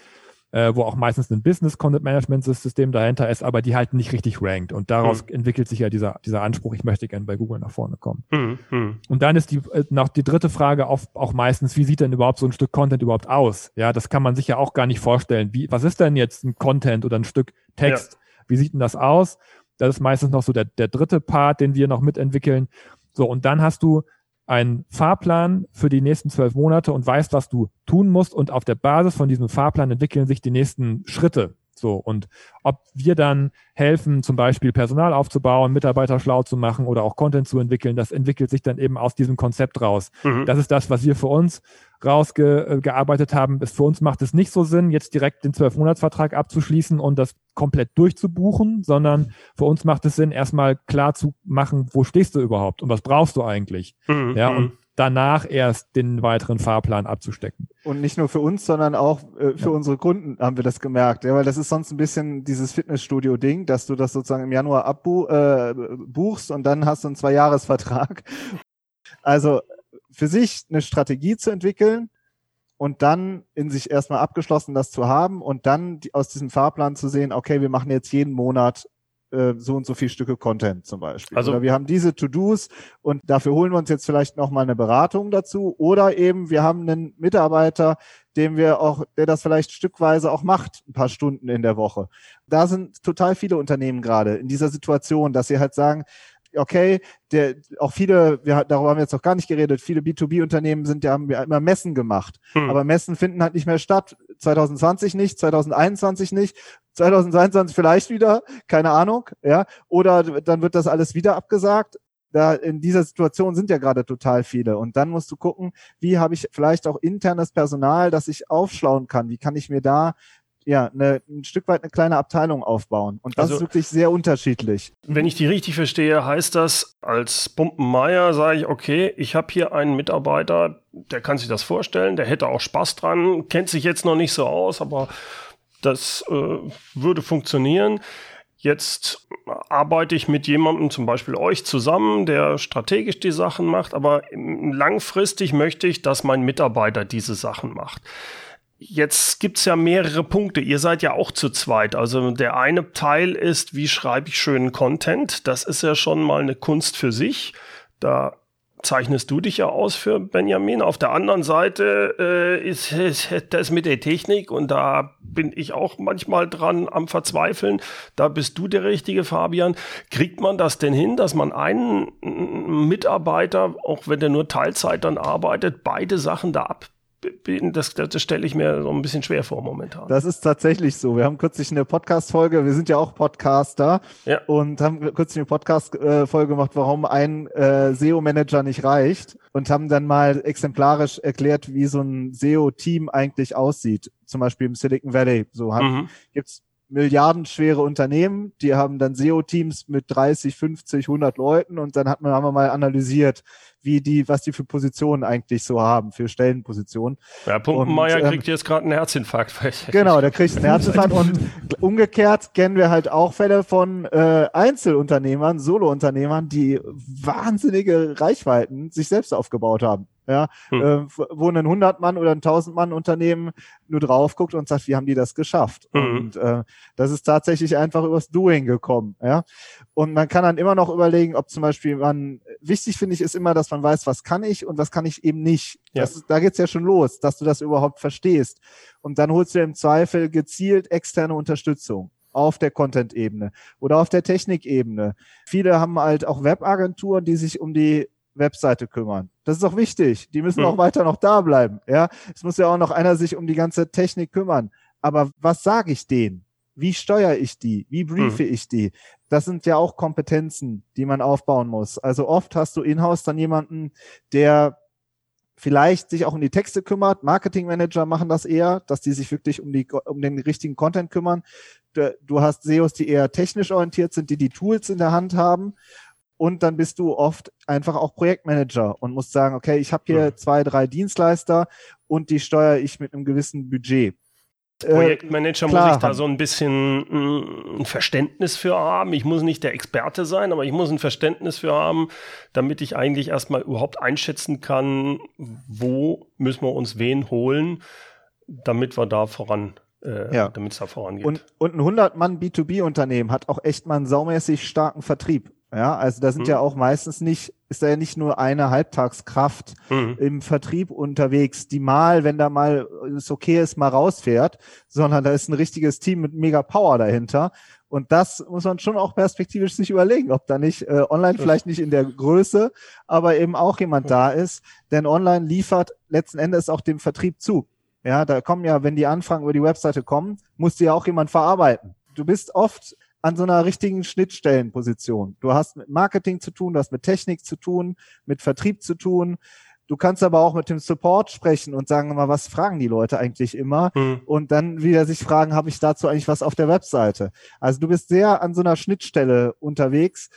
äh, wo auch meistens ein Business Content Management System dahinter ist, aber die halt nicht richtig rankt. Und daraus mhm. entwickelt sich ja dieser, dieser Anspruch, ich möchte gerne bei Google nach vorne kommen. Mhm. Und dann ist die, äh, noch die dritte Frage auch, auch meistens, wie sieht denn überhaupt so ein Stück Content überhaupt aus? Ja, das kann man sich ja auch gar nicht vorstellen. Wie, was ist denn jetzt ein Content oder ein Stück Text? Ja. Wie sieht denn das aus? Das ist meistens noch so der, der dritte Part, den wir noch mitentwickeln. So, und dann hast du einen Fahrplan für die nächsten zwölf Monate und weißt, was du tun musst. Und auf der Basis von diesem Fahrplan entwickeln sich die nächsten Schritte. So, und ob wir dann helfen, zum Beispiel Personal aufzubauen, Mitarbeiter schlau zu machen oder auch Content zu entwickeln, das entwickelt sich dann eben aus diesem Konzept raus. Mhm. Das ist das, was wir für uns rausgearbeitet haben. für uns macht es nicht so Sinn, jetzt direkt den Zwölf-Monats-Vertrag abzuschließen und das komplett durchzubuchen, sondern für uns macht es Sinn, erstmal klar zu machen, wo stehst du überhaupt und was brauchst du eigentlich. Mhm. Ja, und danach erst den weiteren Fahrplan abzustecken. Und nicht nur für uns, sondern auch äh, für ja. unsere Kunden haben wir das gemerkt. Ja, weil das ist sonst ein bisschen dieses Fitnessstudio-Ding, dass du das sozusagen im Januar abbuchst äh, und dann hast du einen Zwei-Jahres-Vertrag. Also für sich eine Strategie zu entwickeln und dann in sich erstmal abgeschlossen das zu haben und dann die, aus diesem Fahrplan zu sehen, okay, wir machen jetzt jeden Monat äh, so und so viele Stücke Content zum Beispiel. Also oder wir haben diese To-Dos und dafür holen wir uns jetzt vielleicht nochmal eine Beratung dazu. Oder eben wir haben einen Mitarbeiter, dem wir auch, der das vielleicht stückweise auch macht, ein paar Stunden in der Woche. Da sind total viele Unternehmen gerade in dieser Situation, dass sie halt sagen, okay, der, auch viele, wir, darüber haben wir jetzt noch gar nicht geredet, viele B2B-Unternehmen sind ja, haben ja immer Messen gemacht. Hm. Aber Messen finden halt nicht mehr statt. 2020 nicht, 2021 nicht, 2022 vielleicht wieder, keine Ahnung, ja. Oder dann wird das alles wieder abgesagt. Da in dieser Situation sind ja gerade total viele. Und dann musst du gucken, wie habe ich vielleicht auch internes Personal, das ich aufschlauen kann? Wie kann ich mir da ja, eine, ein Stück weit eine kleine Abteilung aufbauen. Und das also, ist wirklich sehr unterschiedlich. Wenn ich die richtig verstehe, heißt das, als Pumpenmeier sage ich, okay, ich habe hier einen Mitarbeiter, der kann sich das vorstellen, der hätte auch Spaß dran, kennt sich jetzt noch nicht so aus, aber das äh, würde funktionieren. Jetzt arbeite ich mit jemandem, zum Beispiel euch zusammen, der strategisch die Sachen macht, aber langfristig möchte ich, dass mein Mitarbeiter diese Sachen macht. Jetzt gibt's ja mehrere Punkte. Ihr seid ja auch zu zweit. Also der eine Teil ist, wie schreibe ich schönen Content? Das ist ja schon mal eine Kunst für sich. Da zeichnest du dich ja aus für Benjamin. Auf der anderen Seite äh, ist, ist das mit der Technik und da bin ich auch manchmal dran am Verzweifeln. Da bist du der richtige Fabian. Kriegt man das denn hin, dass man einen Mitarbeiter, auch wenn der nur Teilzeit dann arbeitet, beide Sachen da ab das, das stelle ich mir so ein bisschen schwer vor momentan. Das ist tatsächlich so. Wir haben kürzlich eine Podcast-Folge, wir sind ja auch Podcaster ja. und haben kürzlich eine Podcast-Folge gemacht, warum ein äh, SEO-Manager nicht reicht und haben dann mal exemplarisch erklärt, wie so ein SEO-Team eigentlich aussieht. Zum Beispiel im Silicon Valley. So haben, mhm. gibt's milliardenschwere Unternehmen, die haben dann SEO-Teams mit 30, 50, 100 Leuten und dann hat man, haben wir mal analysiert, wie die, was die für Positionen eigentlich so haben, für Stellenpositionen. Ja, Pumpenmeier ähm, kriegt jetzt gerade einen Herzinfarkt. Genau, der kriegt einen Herzinfarkt und umgekehrt kennen wir halt auch Fälle von äh, Einzelunternehmern, Solounternehmern, die wahnsinnige Reichweiten sich selbst aufgebaut haben ja, hm. äh, wo ein 100-Mann oder ein 1000-Mann-Unternehmen nur drauf guckt und sagt, wie haben die das geschafft? Mhm. Und äh, das ist tatsächlich einfach übers Doing gekommen, ja. Und man kann dann immer noch überlegen, ob zum Beispiel man, wichtig finde ich, ist immer, dass man weiß, was kann ich und was kann ich eben nicht. Ja. Das, da geht's ja schon los, dass du das überhaupt verstehst. Und dann holst du im Zweifel gezielt externe Unterstützung auf der Content-Ebene oder auf der Technik-Ebene. Viele haben halt auch Webagenturen, die sich um die Webseite kümmern. Das ist auch wichtig. Die müssen mhm. auch weiter noch da bleiben. Ja, es muss ja auch noch einer sich um die ganze Technik kümmern. Aber was sage ich denen? Wie steuere ich die? Wie briefe mhm. ich die? Das sind ja auch Kompetenzen, die man aufbauen muss. Also oft hast du in-house dann jemanden, der vielleicht sich auch um die Texte kümmert. Marketingmanager machen das eher, dass die sich wirklich um die um den richtigen Content kümmern. Du hast SEOs, die eher technisch orientiert sind, die die Tools in der Hand haben und dann bist du oft einfach auch Projektmanager und musst sagen, okay, ich habe hier ja. zwei, drei Dienstleister und die steuere ich mit einem gewissen Budget. Äh, Projektmanager äh, muss ich da so ein bisschen mm, ein Verständnis für haben. Ich muss nicht der Experte sein, aber ich muss ein Verständnis für haben, damit ich eigentlich erstmal überhaupt einschätzen kann, wo müssen wir uns wen holen, damit wir da voran äh, ja. damit es da vorangeht. Und, und ein 100-Mann B2B-Unternehmen hat auch echt mal einen saumäßig starken Vertrieb. Ja, also da sind mhm. ja auch meistens nicht, ist da ja nicht nur eine Halbtagskraft mhm. im Vertrieb unterwegs, die mal, wenn da mal es okay ist, mal rausfährt, sondern da ist ein richtiges Team mit mega Power dahinter. Und das muss man schon auch perspektivisch sich überlegen, ob da nicht äh, online vielleicht nicht in der Größe, aber eben auch jemand da ist. Denn online liefert letzten Endes auch dem Vertrieb zu. Ja, da kommen ja, wenn die Anfragen über die Webseite kommen, muss die ja auch jemand verarbeiten. Du bist oft an so einer richtigen Schnittstellenposition. Du hast mit Marketing zu tun, du hast mit Technik zu tun, mit Vertrieb zu tun. Du kannst aber auch mit dem Support sprechen und sagen mal, was fragen die Leute eigentlich immer? Mhm. Und dann wieder sich fragen, habe ich dazu eigentlich was auf der Webseite? Also du bist sehr an so einer Schnittstelle unterwegs.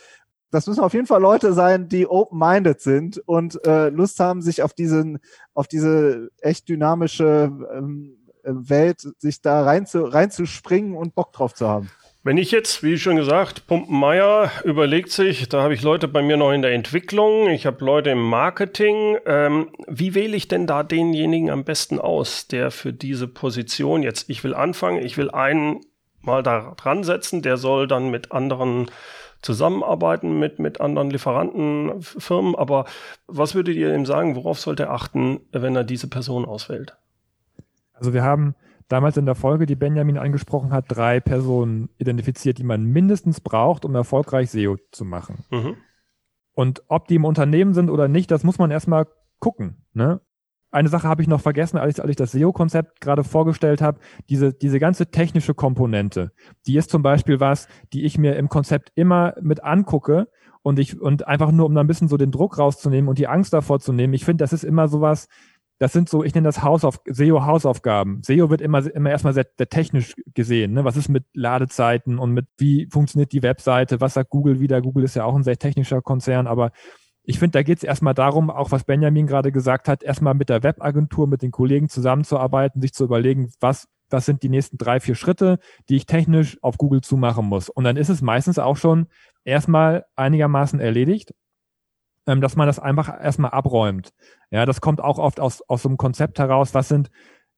das müssen auf jeden Fall Leute sein, die open-minded sind und äh, Lust haben, sich auf diesen, auf diese echt dynamische ähm, Welt, sich da rein zu, reinzuspringen und Bock drauf zu haben. Wenn ich jetzt, wie schon gesagt, Pumpenmeier überlegt sich, da habe ich Leute bei mir noch in der Entwicklung, ich habe Leute im Marketing. Ähm, wie wähle ich denn da denjenigen am besten aus, der für diese Position jetzt, ich will anfangen, ich will einen mal da dran setzen, der soll dann mit anderen zusammenarbeiten, mit, mit anderen Lieferantenfirmen. Aber was würdet ihr ihm sagen, worauf sollte er achten, wenn er diese Person auswählt? Also wir haben damals in der Folge, die Benjamin angesprochen hat, drei Personen identifiziert, die man mindestens braucht, um erfolgreich SEO zu machen. Mhm. Und ob die im Unternehmen sind oder nicht, das muss man erstmal gucken. Ne? Eine Sache habe ich noch vergessen, als ich, als ich das SEO-Konzept gerade vorgestellt habe. Diese, diese ganze technische Komponente, die ist zum Beispiel was, die ich mir im Konzept immer mit angucke und ich, und einfach nur, um da ein bisschen so den Druck rauszunehmen und die Angst davor zu nehmen. Ich finde, das ist immer sowas, das sind so, ich nenne das Hausauf SEO-Hausaufgaben. SEO wird immer, immer erstmal sehr, sehr technisch gesehen. Ne? Was ist mit Ladezeiten und mit wie funktioniert die Webseite? Was sagt Google wieder? Google ist ja auch ein sehr technischer Konzern, aber ich finde, da geht es erstmal darum, auch was Benjamin gerade gesagt hat, erstmal mit der Webagentur, mit den Kollegen zusammenzuarbeiten, sich zu überlegen, was, was sind die nächsten drei, vier Schritte, die ich technisch auf Google zumachen muss. Und dann ist es meistens auch schon erstmal einigermaßen erledigt ähm, dass man das einfach erstmal abräumt. Ja, das kommt auch oft aus, aus so einem Konzept heraus, was sind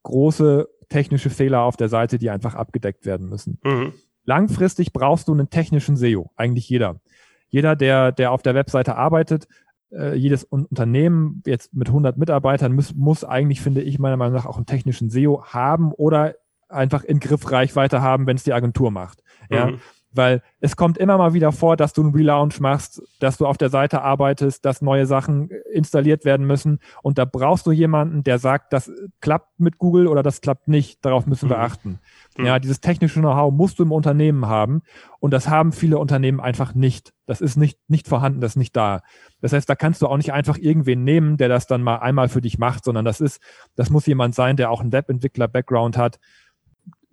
große technische Fehler auf der Seite, die einfach abgedeckt werden müssen. Mhm. Langfristig brauchst du einen technischen SEO, eigentlich jeder. Jeder, der, der auf der Webseite arbeitet, äh, jedes Unternehmen jetzt mit 100 Mitarbeitern muss, muss eigentlich, finde ich meiner Meinung nach, auch einen technischen SEO haben oder einfach in Griffreichweite haben, wenn es die Agentur macht. Ja, mhm. Weil es kommt immer mal wieder vor, dass du einen Relaunch machst, dass du auf der Seite arbeitest, dass neue Sachen installiert werden müssen. Und da brauchst du jemanden, der sagt, das klappt mit Google oder das klappt nicht. Darauf müssen wir mhm. achten. Mhm. Ja, dieses technische Know-how musst du im Unternehmen haben. Und das haben viele Unternehmen einfach nicht. Das ist nicht, nicht vorhanden, das ist nicht da. Das heißt, da kannst du auch nicht einfach irgendwen nehmen, der das dann mal einmal für dich macht, sondern das ist, das muss jemand sein, der auch einen Webentwickler-Background hat,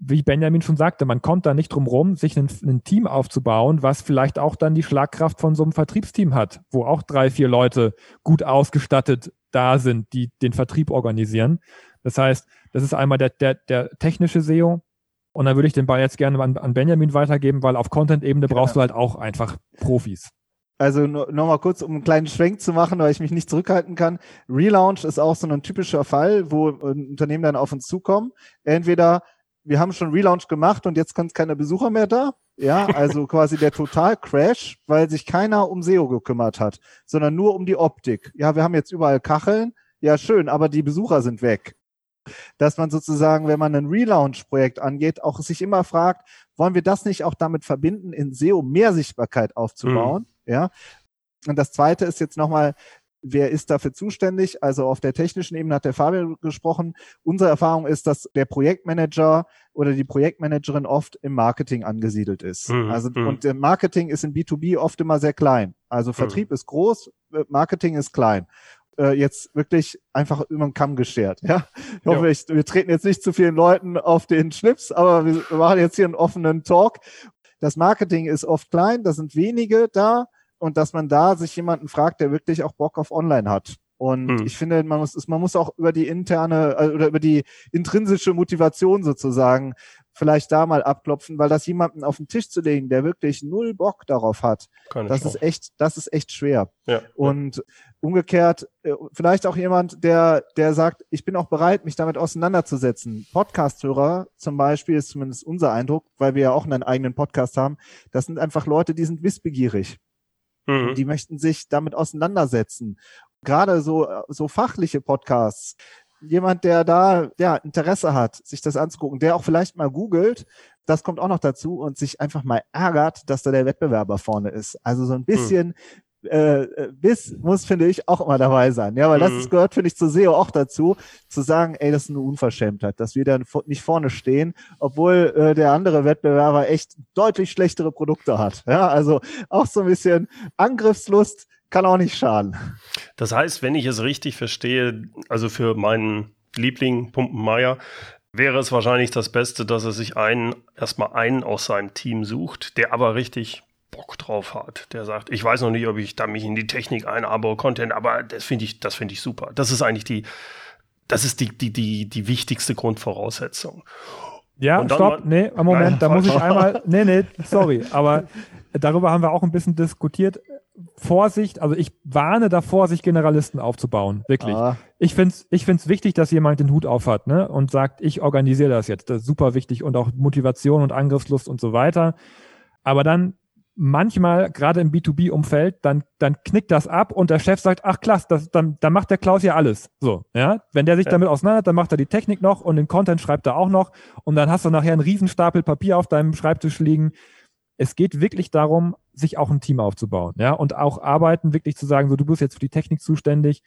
wie Benjamin schon sagte, man kommt da nicht drum rum, sich ein, ein, Team aufzubauen, was vielleicht auch dann die Schlagkraft von so einem Vertriebsteam hat, wo auch drei, vier Leute gut ausgestattet da sind, die den Vertrieb organisieren. Das heißt, das ist einmal der, der, der technische SEO. Und dann würde ich den Ball jetzt gerne an, an Benjamin weitergeben, weil auf Content-Ebene brauchst ja. du halt auch einfach Profis. Also nochmal kurz, um einen kleinen Schwenk zu machen, weil ich mich nicht zurückhalten kann. Relaunch ist auch so ein typischer Fall, wo Unternehmen dann auf uns zukommen. Entweder wir haben schon Relaunch gemacht und jetzt sind keine Besucher mehr da. Ja, also [laughs] quasi der Total-Crash, weil sich keiner um SEO gekümmert hat, sondern nur um die Optik. Ja, wir haben jetzt überall Kacheln. Ja, schön, aber die Besucher sind weg. Dass man sozusagen, wenn man ein Relaunch-Projekt angeht, auch sich immer fragt, wollen wir das nicht auch damit verbinden, in SEO mehr Sichtbarkeit aufzubauen? Mhm. Ja. Und das zweite ist jetzt nochmal Wer ist dafür zuständig? Also auf der technischen Ebene hat der Fabian gesprochen. Unsere Erfahrung ist, dass der Projektmanager oder die Projektmanagerin oft im Marketing angesiedelt ist. Mhm. Also mhm. und der Marketing ist in B2B oft immer sehr klein. Also Vertrieb mhm. ist groß, äh, Marketing ist klein. Äh, jetzt wirklich einfach über den Kamm geschert. Ja, ich hoffe, ja. ich, wir treten jetzt nicht zu vielen Leuten auf den Schlips, aber wir machen jetzt hier einen offenen Talk. Das Marketing ist oft klein, da sind wenige da und dass man da sich jemanden fragt, der wirklich auch Bock auf Online hat. Und hm. ich finde, man muss, man muss auch über die interne äh, oder über die intrinsische Motivation sozusagen vielleicht da mal abklopfen, weil das jemanden auf den Tisch zu legen, der wirklich null Bock darauf hat, Keine das Chance. ist echt, das ist echt schwer. Ja, und ja. umgekehrt, äh, vielleicht auch jemand, der, der sagt, ich bin auch bereit, mich damit auseinanderzusetzen. Podcast-Hörer zum Beispiel ist zumindest unser Eindruck, weil wir ja auch einen eigenen Podcast haben. Das sind einfach Leute, die sind wissbegierig. Mhm. Die möchten sich damit auseinandersetzen. Gerade so, so fachliche Podcasts. Jemand, der da ja, Interesse hat, sich das anzugucken, der auch vielleicht mal googelt, das kommt auch noch dazu und sich einfach mal ärgert, dass da der Wettbewerber vorne ist. Also so ein mhm. bisschen mhm äh, Biss muss, finde ich, auch immer dabei sein. Ja, weil mhm. das gehört, finde ich, zu SEO auch dazu, zu sagen, ey, das ist eine Unverschämtheit, dass wir dann nicht vorne stehen, obwohl äh, der andere Wettbewerber echt deutlich schlechtere Produkte hat. Ja, also auch so ein bisschen Angriffslust kann auch nicht schaden. Das heißt, wenn ich es richtig verstehe, also für meinen Liebling Pumpenmeier, wäre es wahrscheinlich das Beste, dass er sich einen, erstmal einen aus seinem Team sucht, der aber richtig Bock drauf hat, der sagt, ich weiß noch nicht, ob ich da mich in die Technik einarbeite, Content, aber das finde ich, das finde ich super. Das ist eigentlich die, das ist die, die, die, die wichtigste Grundvoraussetzung. Ja, stopp, nee, Moment, Nein, da muss ich einmal, [laughs] nee, nee, sorry, aber darüber haben wir auch ein bisschen diskutiert. Vorsicht, also ich warne davor, sich Generalisten aufzubauen, wirklich. Ah. Ich finde es ich find's wichtig, dass jemand den Hut auf hat ne, und sagt, ich organisiere das jetzt. Das ist super wichtig und auch Motivation und Angriffslust und so weiter. Aber dann manchmal, gerade im B2B-Umfeld, dann, dann knickt das ab und der Chef sagt, ach klasse, das, dann, dann macht der Klaus ja alles. So, ja. Wenn der sich ja. damit auseinander, dann macht er die Technik noch und den Content schreibt er auch noch und dann hast du nachher einen Riesenstapel Papier auf deinem Schreibtisch liegen. Es geht wirklich darum, sich auch ein Team aufzubauen, ja, und auch arbeiten, wirklich zu sagen, so, du bist jetzt für die Technik zuständig,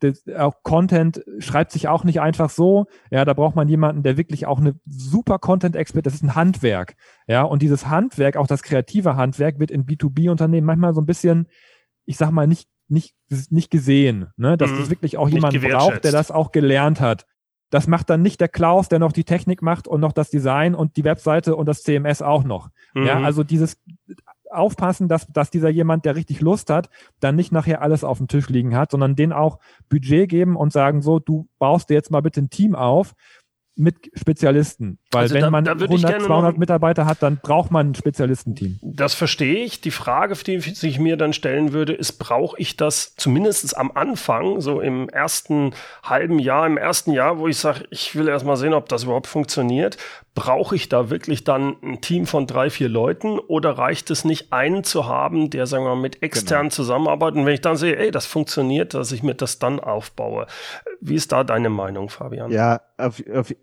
das, auch Content schreibt sich auch nicht einfach so. Ja, da braucht man jemanden, der wirklich auch eine super Content-Expert, das ist ein Handwerk. Ja, und dieses Handwerk, auch das kreative Handwerk, wird in B2B-Unternehmen manchmal so ein bisschen, ich sag mal, nicht, nicht, nicht gesehen. Ne? Dass mhm. es wirklich auch jemanden braucht, der das auch gelernt hat. Das macht dann nicht der Klaus, der noch die Technik macht und noch das Design und die Webseite und das CMS auch noch. Mhm. Ja, also dieses aufpassen, dass, dass dieser jemand, der richtig Lust hat, dann nicht nachher alles auf dem Tisch liegen hat, sondern den auch Budget geben und sagen, so, du baust dir jetzt mal bitte ein Team auf mit Spezialisten. Weil also wenn da, man da 100, 200 Mitarbeiter hat, dann braucht man ein Spezialistenteam. Das verstehe ich. Die Frage, die sich mir dann stellen würde, ist, brauche ich das zumindest am Anfang, so im ersten halben Jahr, im ersten Jahr, wo ich sage, ich will erst mal sehen, ob das überhaupt funktioniert, brauche ich da wirklich dann ein Team von drei, vier Leuten oder reicht es nicht, einen zu haben, der, sagen wir mal, mit extern genau. zusammenarbeitet? Und wenn ich dann sehe, ey, das funktioniert, dass ich mir das dann aufbaue. Wie ist da deine Meinung, Fabian? Ja, auf, auf,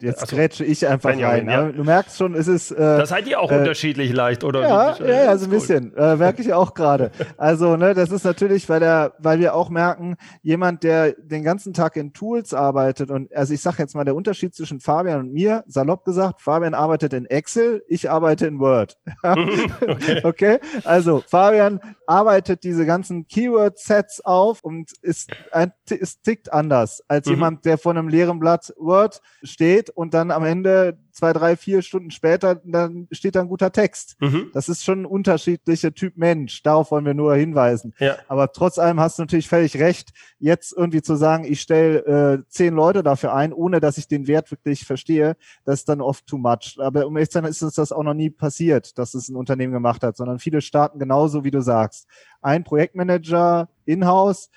jetzt also, grätsche ich einfach rein. Ja. Du merkst schon, es ist. Äh, das seid ihr auch äh, unterschiedlich leicht, oder? Ja, ja, ja, so ein bisschen. Äh, merke ich auch gerade. Also, ne, das ist natürlich, weil der, weil wir auch merken, jemand, der den ganzen Tag in Tools arbeitet und also ich sage jetzt mal, der Unterschied zwischen Fabian und mir, salopp gesagt, Fabian arbeitet in Excel, ich arbeite in Word. [laughs] [laughs] okay. okay. Also Fabian arbeitet diese ganzen Keyword-Sets auf und ist, ein, ist tickt anders als mhm. jemand, der vor einem leeren Blatt Word steht und dann am Ende zwei, drei, vier Stunden später, dann steht da ein guter Text. Mhm. Das ist schon ein unterschiedlicher Typ Mensch. Darauf wollen wir nur hinweisen. Ja. Aber trotz allem hast du natürlich völlig recht, jetzt irgendwie zu sagen, ich stelle äh, zehn Leute dafür ein, ohne dass ich den Wert wirklich verstehe, das ist dann oft too much. Aber um ehrlich zu sein, ist uns das auch noch nie passiert, dass es ein Unternehmen gemacht hat, sondern viele starten genauso, wie du sagst. Ein Projektmanager in-house,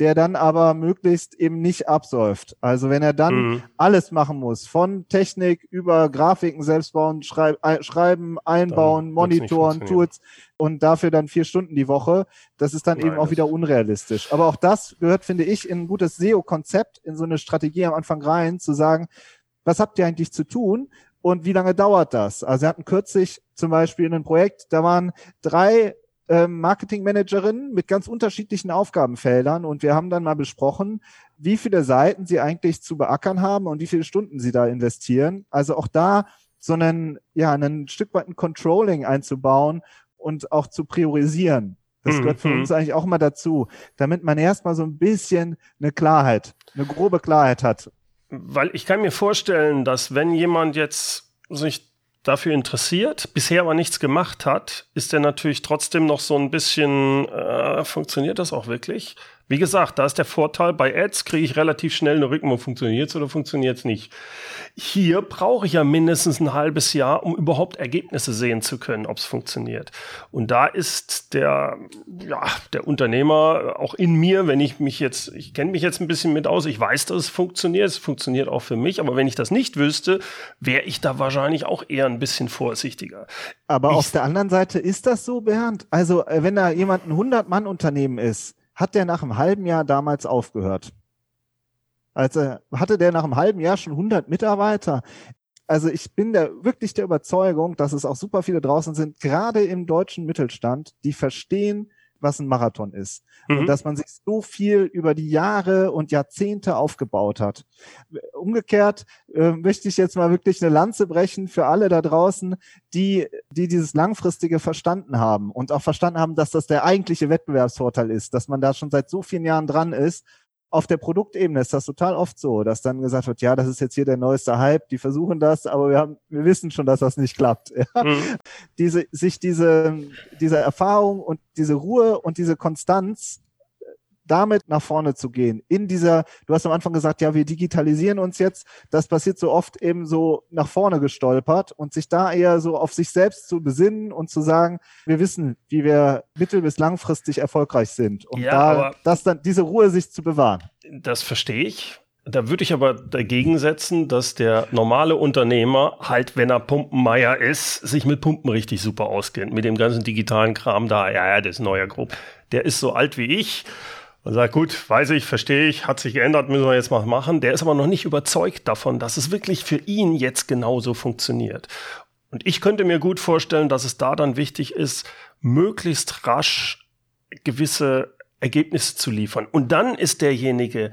der dann aber möglichst eben nicht absäuft. Also wenn er dann mhm. alles machen muss, von Technik über Grafiken selbst bauen, schrei schreiben, einbauen, dann monitoren, Tools und dafür dann vier Stunden die Woche, das ist dann Nein, eben auch wieder unrealistisch. Aber auch das gehört, finde ich, in ein gutes SEO-Konzept, in so eine Strategie am Anfang rein, zu sagen, was habt ihr eigentlich zu tun? Und wie lange dauert das? Also wir hatten kürzlich zum Beispiel in einem Projekt, da waren drei ähm, Marketingmanagerinnen mit ganz unterschiedlichen Aufgabenfeldern und wir haben dann mal besprochen, wie viele Seiten sie eigentlich zu beackern haben und wie viele Stunden sie da investieren. Also auch da so einen, ja, einen Stück weit ein Controlling einzubauen und auch zu priorisieren. Das hm, gehört für uns eigentlich auch mal dazu, damit man erstmal so ein bisschen eine Klarheit, eine grobe Klarheit hat. Weil ich kann mir vorstellen, dass wenn jemand jetzt sich dafür interessiert, bisher aber nichts gemacht hat, ist er natürlich trotzdem noch so ein bisschen, äh, funktioniert das auch wirklich? Wie gesagt, da ist der Vorteil, bei Ads kriege ich relativ schnell eine Rückmeldung, funktioniert es oder funktioniert es nicht. Hier brauche ich ja mindestens ein halbes Jahr, um überhaupt Ergebnisse sehen zu können, ob es funktioniert. Und da ist der, ja, der Unternehmer auch in mir, wenn ich mich jetzt, ich kenne mich jetzt ein bisschen mit aus, ich weiß, dass es funktioniert, es funktioniert auch für mich, aber wenn ich das nicht wüsste, wäre ich da wahrscheinlich auch eher ein bisschen vorsichtiger. Aber ich, auf der anderen Seite ist das so, Bernd? Also, äh, wenn da jemand ein 100-Mann-Unternehmen ist, hat der nach einem halben Jahr damals aufgehört. Also hatte der nach einem halben Jahr schon 100 Mitarbeiter. Also ich bin der wirklich der Überzeugung, dass es auch super viele draußen sind, gerade im deutschen Mittelstand, die verstehen, was ein Marathon ist. Mhm. Und dass man sich so viel über die Jahre und Jahrzehnte aufgebaut hat. Umgekehrt äh, möchte ich jetzt mal wirklich eine Lanze brechen für alle da draußen, die, die dieses Langfristige verstanden haben und auch verstanden haben, dass das der eigentliche Wettbewerbsvorteil ist, dass man da schon seit so vielen Jahren dran ist auf der Produktebene ist das total oft so, dass dann gesagt wird, ja, das ist jetzt hier der neueste Hype, die versuchen das, aber wir haben, wir wissen schon, dass das nicht klappt. [laughs] Ja? Mhm. Diese, sich diese, diese Erfahrung und diese Ruhe und diese Konstanz damit nach vorne zu gehen. In dieser, du hast am Anfang gesagt, ja, wir digitalisieren uns jetzt. Das passiert so oft eben so nach vorne gestolpert und sich da eher so auf sich selbst zu besinnen und zu sagen, wir wissen, wie wir mittel- bis langfristig erfolgreich sind. Und ja, da, das dann, diese Ruhe sich zu bewahren. Das verstehe ich. Da würde ich aber dagegen setzen, dass der normale Unternehmer halt, wenn er Pumpenmeier ist, sich mit Pumpen richtig super auskennt. Mit dem ganzen digitalen Kram da, ja, ja, das ist neuer Grupp. Der ist so alt wie ich und sagt, gut, weiß ich, verstehe ich, hat sich geändert, müssen wir jetzt mal machen. Der ist aber noch nicht überzeugt davon, dass es wirklich für ihn jetzt genauso funktioniert. Und ich könnte mir gut vorstellen, dass es da dann wichtig ist, möglichst rasch gewisse Ergebnisse zu liefern. Und dann ist derjenige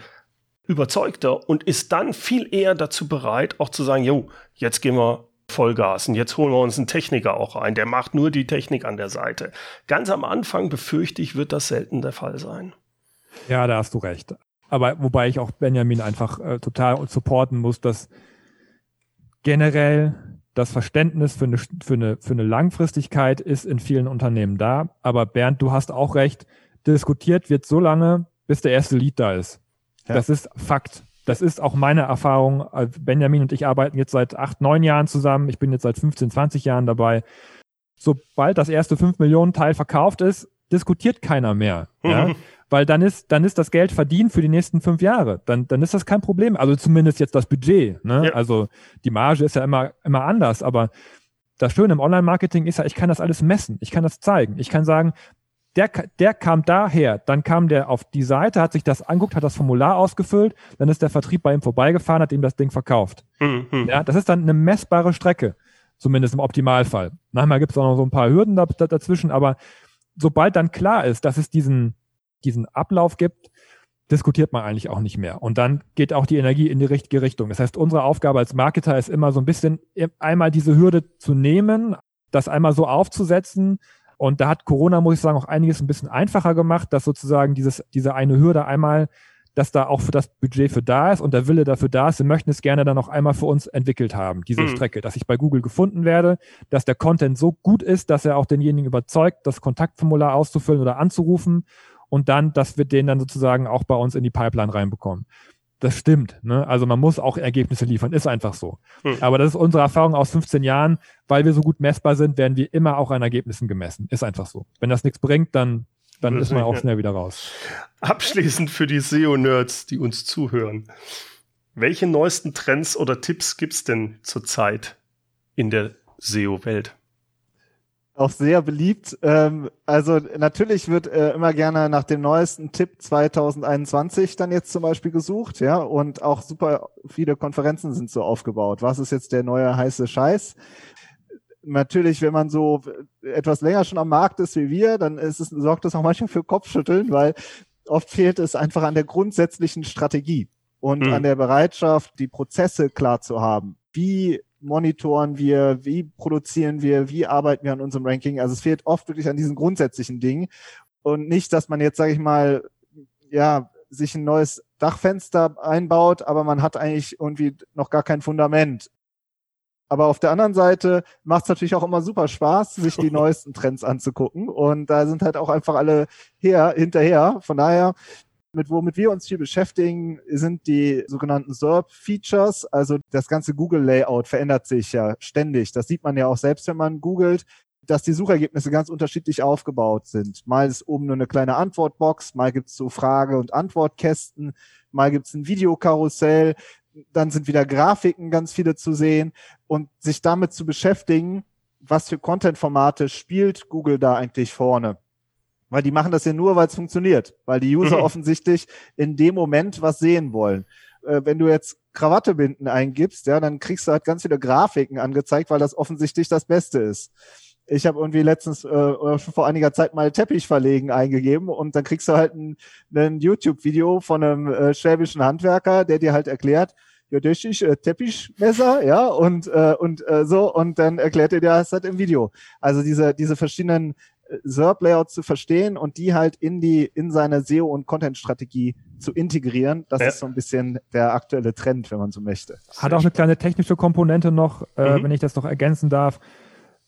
überzeugter und ist dann viel eher dazu bereit, auch zu sagen, jo, jetzt gehen wir Vollgas und jetzt holen wir uns einen Techniker auch ein, der macht nur die Technik an der Seite. Ganz am Anfang befürchte ich, wird das selten der Fall sein. Ja, da hast du recht. Aber wobei ich auch Benjamin einfach äh, total supporten muss, dass generell das Verständnis für eine, für, eine, für eine Langfristigkeit ist in vielen Unternehmen da. Aber Bernd, du hast auch recht, diskutiert wird so lange, bis der erste Lied da ist. Ja. Das ist Fakt. Das ist auch meine Erfahrung. Äh, Benjamin und ich arbeiten jetzt seit acht, neun Jahren zusammen. Ich bin jetzt seit 15, 20 Jahren dabei. Sobald das erste 5 Millionen Teil verkauft ist, diskutiert keiner mehr. Ja? Weil dann ist, dann ist das Geld verdient für die nächsten fünf Jahre. Dann, dann ist das kein Problem. Also zumindest jetzt das Budget. Ne? Ja. Also die Marge ist ja immer, immer anders, aber das Schöne im Online-Marketing ist ja, ich kann das alles messen. Ich kann das zeigen. Ich kann sagen, der, der kam daher, dann kam der auf die Seite, hat sich das anguckt, hat das Formular ausgefüllt, dann ist der Vertrieb bei ihm vorbeigefahren, hat ihm das Ding verkauft. Mhm. Ja, das ist dann eine messbare Strecke, zumindest im Optimalfall. Manchmal gibt es auch noch so ein paar Hürden da, da, dazwischen, aber sobald dann klar ist, dass es diesen, diesen Ablauf gibt, diskutiert man eigentlich auch nicht mehr. Und dann geht auch die Energie in die richtige Richtung. Das heißt, unsere Aufgabe als Marketer ist immer so ein bisschen einmal diese Hürde zu nehmen, das einmal so aufzusetzen. Und da hat Corona, muss ich sagen, auch einiges ein bisschen einfacher gemacht, dass sozusagen dieses, diese eine Hürde einmal dass da auch für das Budget für da ist und der Wille dafür da ist. Wir möchten es gerne dann auch einmal für uns entwickelt haben, diese mhm. Strecke, dass ich bei Google gefunden werde, dass der Content so gut ist, dass er auch denjenigen überzeugt, das Kontaktformular auszufüllen oder anzurufen und dann, dass wir den dann sozusagen auch bei uns in die Pipeline reinbekommen. Das stimmt. Ne? Also man muss auch Ergebnisse liefern, ist einfach so. Hm. Aber das ist unsere Erfahrung aus 15 Jahren. Weil wir so gut messbar sind, werden wir immer auch an Ergebnissen gemessen. Ist einfach so. Wenn das nichts bringt, dann dann ist man auch schnell wieder raus. Abschließend für die SEO-Nerds, die uns zuhören. Welche neuesten Trends oder Tipps gibt es denn zurzeit in der SEO-Welt? Auch sehr beliebt. Ähm, also natürlich wird äh, immer gerne nach dem neuesten Tipp 2021 dann jetzt zum Beispiel gesucht, ja, und auch super viele Konferenzen sind so aufgebaut. Was ist jetzt der neue heiße Scheiß? natürlich, wenn man so etwas länger schon am Markt ist wie wir, dann ist es, sorgt das auch manchmal für Kopfschütteln, weil oft fehlt es einfach an der grundsätzlichen Strategie und mhm. an der Bereitschaft, die Prozesse klar zu haben. Wie monitoren wir, wie produzieren wir, wie arbeiten wir an unserem Ranking? Also es fehlt oft wirklich an diesen grundsätzlichen Dingen und nicht, dass man jetzt, sage ich mal, ja, sich ein neues Dachfenster einbaut, aber man hat eigentlich irgendwie noch gar kein Fundament. Aber auf der anderen Seite macht es natürlich auch immer super Spaß, sich die [laughs] neuesten Trends anzugucken. Und da sind halt auch einfach alle her, hinterher. Von daher, mit womit wir uns viel beschäftigen, sind die sogenannten SERP-Features. Also das ganze Google-Layout verändert sich ja ständig. Das sieht man ja auch selbst, wenn man googelt dass die Suchergebnisse ganz unterschiedlich aufgebaut sind. Mal ist oben nur eine kleine Antwortbox, mal gibt's so Frage- und Antwortkästen, mal gibt's ein Videokarussell dann sind wieder Grafiken ganz viele zu sehen und sich damit zu beschäftigen, was für Content-Formate spielt Google da eigentlich vorne. Weil die machen das ja nur, weil es funktioniert, weil die User mhm. offensichtlich in dem Moment was sehen wollen. Äh, wenn du jetzt Krawattebinden eingibst, ja, dann kriegst du halt ganz viele Grafiken angezeigt, weil das offensichtlich das Beste ist. Ich habe irgendwie letztens äh, oder schon vor einiger Zeit mal Teppich verlegen eingegeben und dann kriegst du halt ein, ein YouTube-Video von einem äh, schwäbischen Handwerker, der dir halt erklärt, ja, das ist äh, Teppichmesser, ja, und, äh, und äh, so, und dann erklärt ihr das halt im Video. Also diese, diese verschiedenen äh, SERP-Layouts zu verstehen und die halt in die, in seine SEO- und Content-Strategie zu integrieren. Das Ja. ist so ein bisschen der aktuelle Trend, wenn man so möchte. Hat auch eine kleine technische Komponente noch, äh, Mhm. wenn ich das noch ergänzen darf.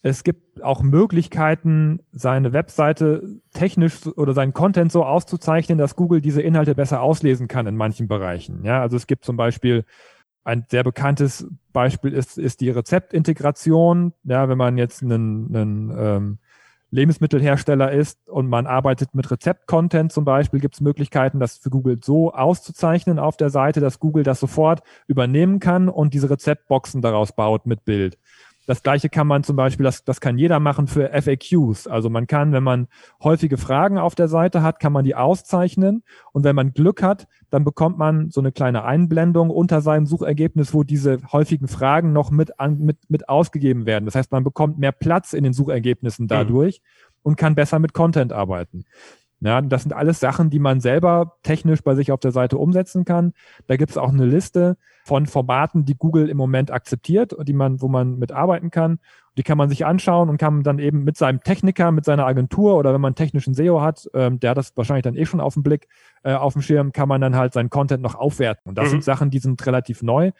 Es gibt auch Möglichkeiten, seine Webseite technisch oder seinen Content so auszuzeichnen, dass Google diese Inhalte besser auslesen kann in manchen Bereichen. Ja, also es gibt zum Beispiel ein sehr bekanntes Beispiel ist, ist die Rezeptintegration. Ja, wenn man jetzt einen, einen ähm, Lebensmittelhersteller ist und man arbeitet mit Rezeptcontent zum Beispiel, gibt es Möglichkeiten, das für Google so auszuzeichnen auf der Seite, dass Google das sofort übernehmen kann und diese Rezeptboxen daraus baut mit Bild. Das gleiche kann man zum Beispiel, das, das kann jeder machen für FAQs. Also man kann, wenn man häufige Fragen auf der Seite hat, kann man die auszeichnen. Und wenn man Glück hat, dann bekommt man so eine kleine Einblendung unter seinem Suchergebnis, wo diese häufigen Fragen noch mit, an, mit, mit ausgegeben werden. Das heißt, man bekommt mehr Platz in den Suchergebnissen dadurch und kann besser mit Content arbeiten. Ja, das sind alles Sachen, die man selber technisch bei sich auf der Seite umsetzen kann. Da gibt es auch eine Liste von Formaten, die Google im Moment akzeptiert und die man, wo man mitarbeiten kann. Die kann man sich anschauen und kann dann eben mit seinem Techniker, mit seiner Agentur oder wenn man einen technischen SEO hat, ähm, der hat das wahrscheinlich dann eh schon auf dem Blick, äh, auf dem Schirm, kann man dann halt seinen Content noch aufwerten. Und das Mhm. sind Sachen, die sind relativ neu.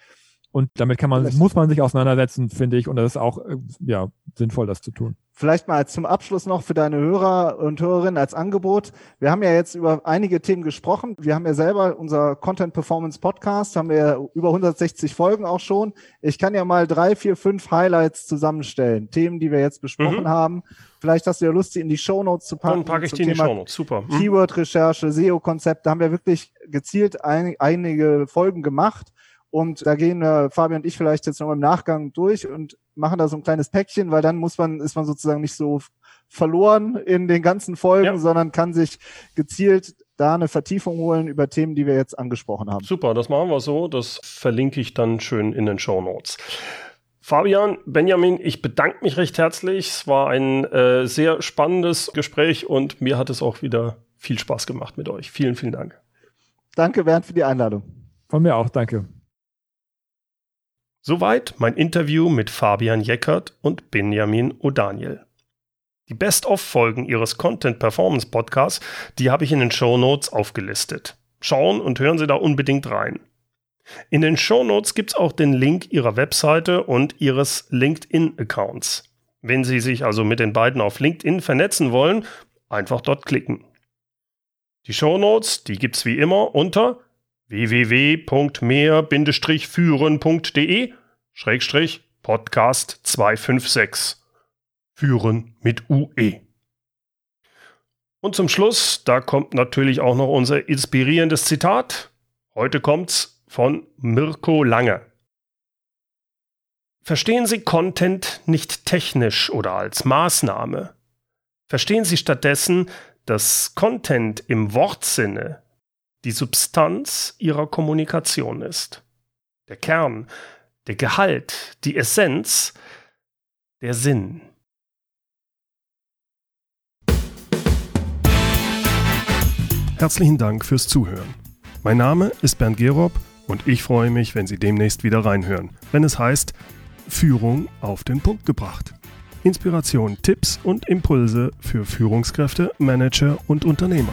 Und damit kann man, Vielleicht- muss man sich auseinandersetzen, finde ich. Und das ist auch, äh, ja, sinnvoll, das zu tun. Vielleicht mal zum Abschluss noch für deine Hörer und Hörerinnen als Angebot. Wir haben ja jetzt über einige Themen gesprochen. Wir haben ja selber unser Content Performance Podcast, haben wir über 160 Folgen auch schon. Ich kann ja mal drei, vier, fünf Highlights zusammenstellen. Themen, die wir jetzt besprochen Mhm. haben. Vielleicht hast du ja Lust, die in die Shownotes zu packen. Dann packe ich die in die Thema Shownotes. Super. Mhm. Keyword-Recherche, SEO-Konzept, da haben wir wirklich gezielt ein, einige Folgen gemacht. Und da gehen äh, Fabian und ich vielleicht jetzt noch im Nachgang durch und machen da so ein kleines Päckchen, weil dann muss man, ist man sozusagen nicht so verloren in den ganzen Folgen, Ja. sondern kann sich gezielt da eine Vertiefung holen über Themen, die wir jetzt angesprochen haben. Super, das machen wir so. Das verlinke ich dann schön in den Show Notes. Fabian, Benjamin, ich bedanke mich recht herzlich. Es war ein äh, sehr spannendes Gespräch und mir hat es auch wieder viel Spaß gemacht mit euch. Vielen, vielen Dank. Danke, Bernd, für die Einladung. Von mir auch, danke. Soweit mein Interview mit Fabian Jeckert und Benjamin O'Daniel. Die Best-of-Folgen ihres Content Performance Podcasts, die habe ich in den Show Notes aufgelistet. Schauen und hören Sie da unbedingt rein. In den Show Notes gibt es auch den Link ihrer Webseite und ihres LinkedIn-Accounts. Wenn Sie sich also mit den beiden auf LinkedIn vernetzen wollen, einfach dort klicken. Die Show Notes, die gibt's wie immer unter www.mehr-führen.de Schrägstrich Podcast 256. Führen mit UE. Und zum Schluss, da kommt natürlich auch noch unser inspirierendes Zitat. Heute kommt's von Mirko Lange. Verstehen Sie Content nicht technisch oder als Maßnahme. Verstehen Sie stattdessen, dass Content im Wortsinne die Substanz Ihrer Kommunikation ist. Der Kern, der Gehalt, die Essenz, der Sinn. Herzlichen Dank fürs Zuhören. Mein Name ist Bernd Gerob und ich freue mich, wenn Sie demnächst wieder reinhören, wenn es heißt Führung auf den Punkt gebracht. Inspiration, Tipps und Impulse für Führungskräfte, Manager und Unternehmer.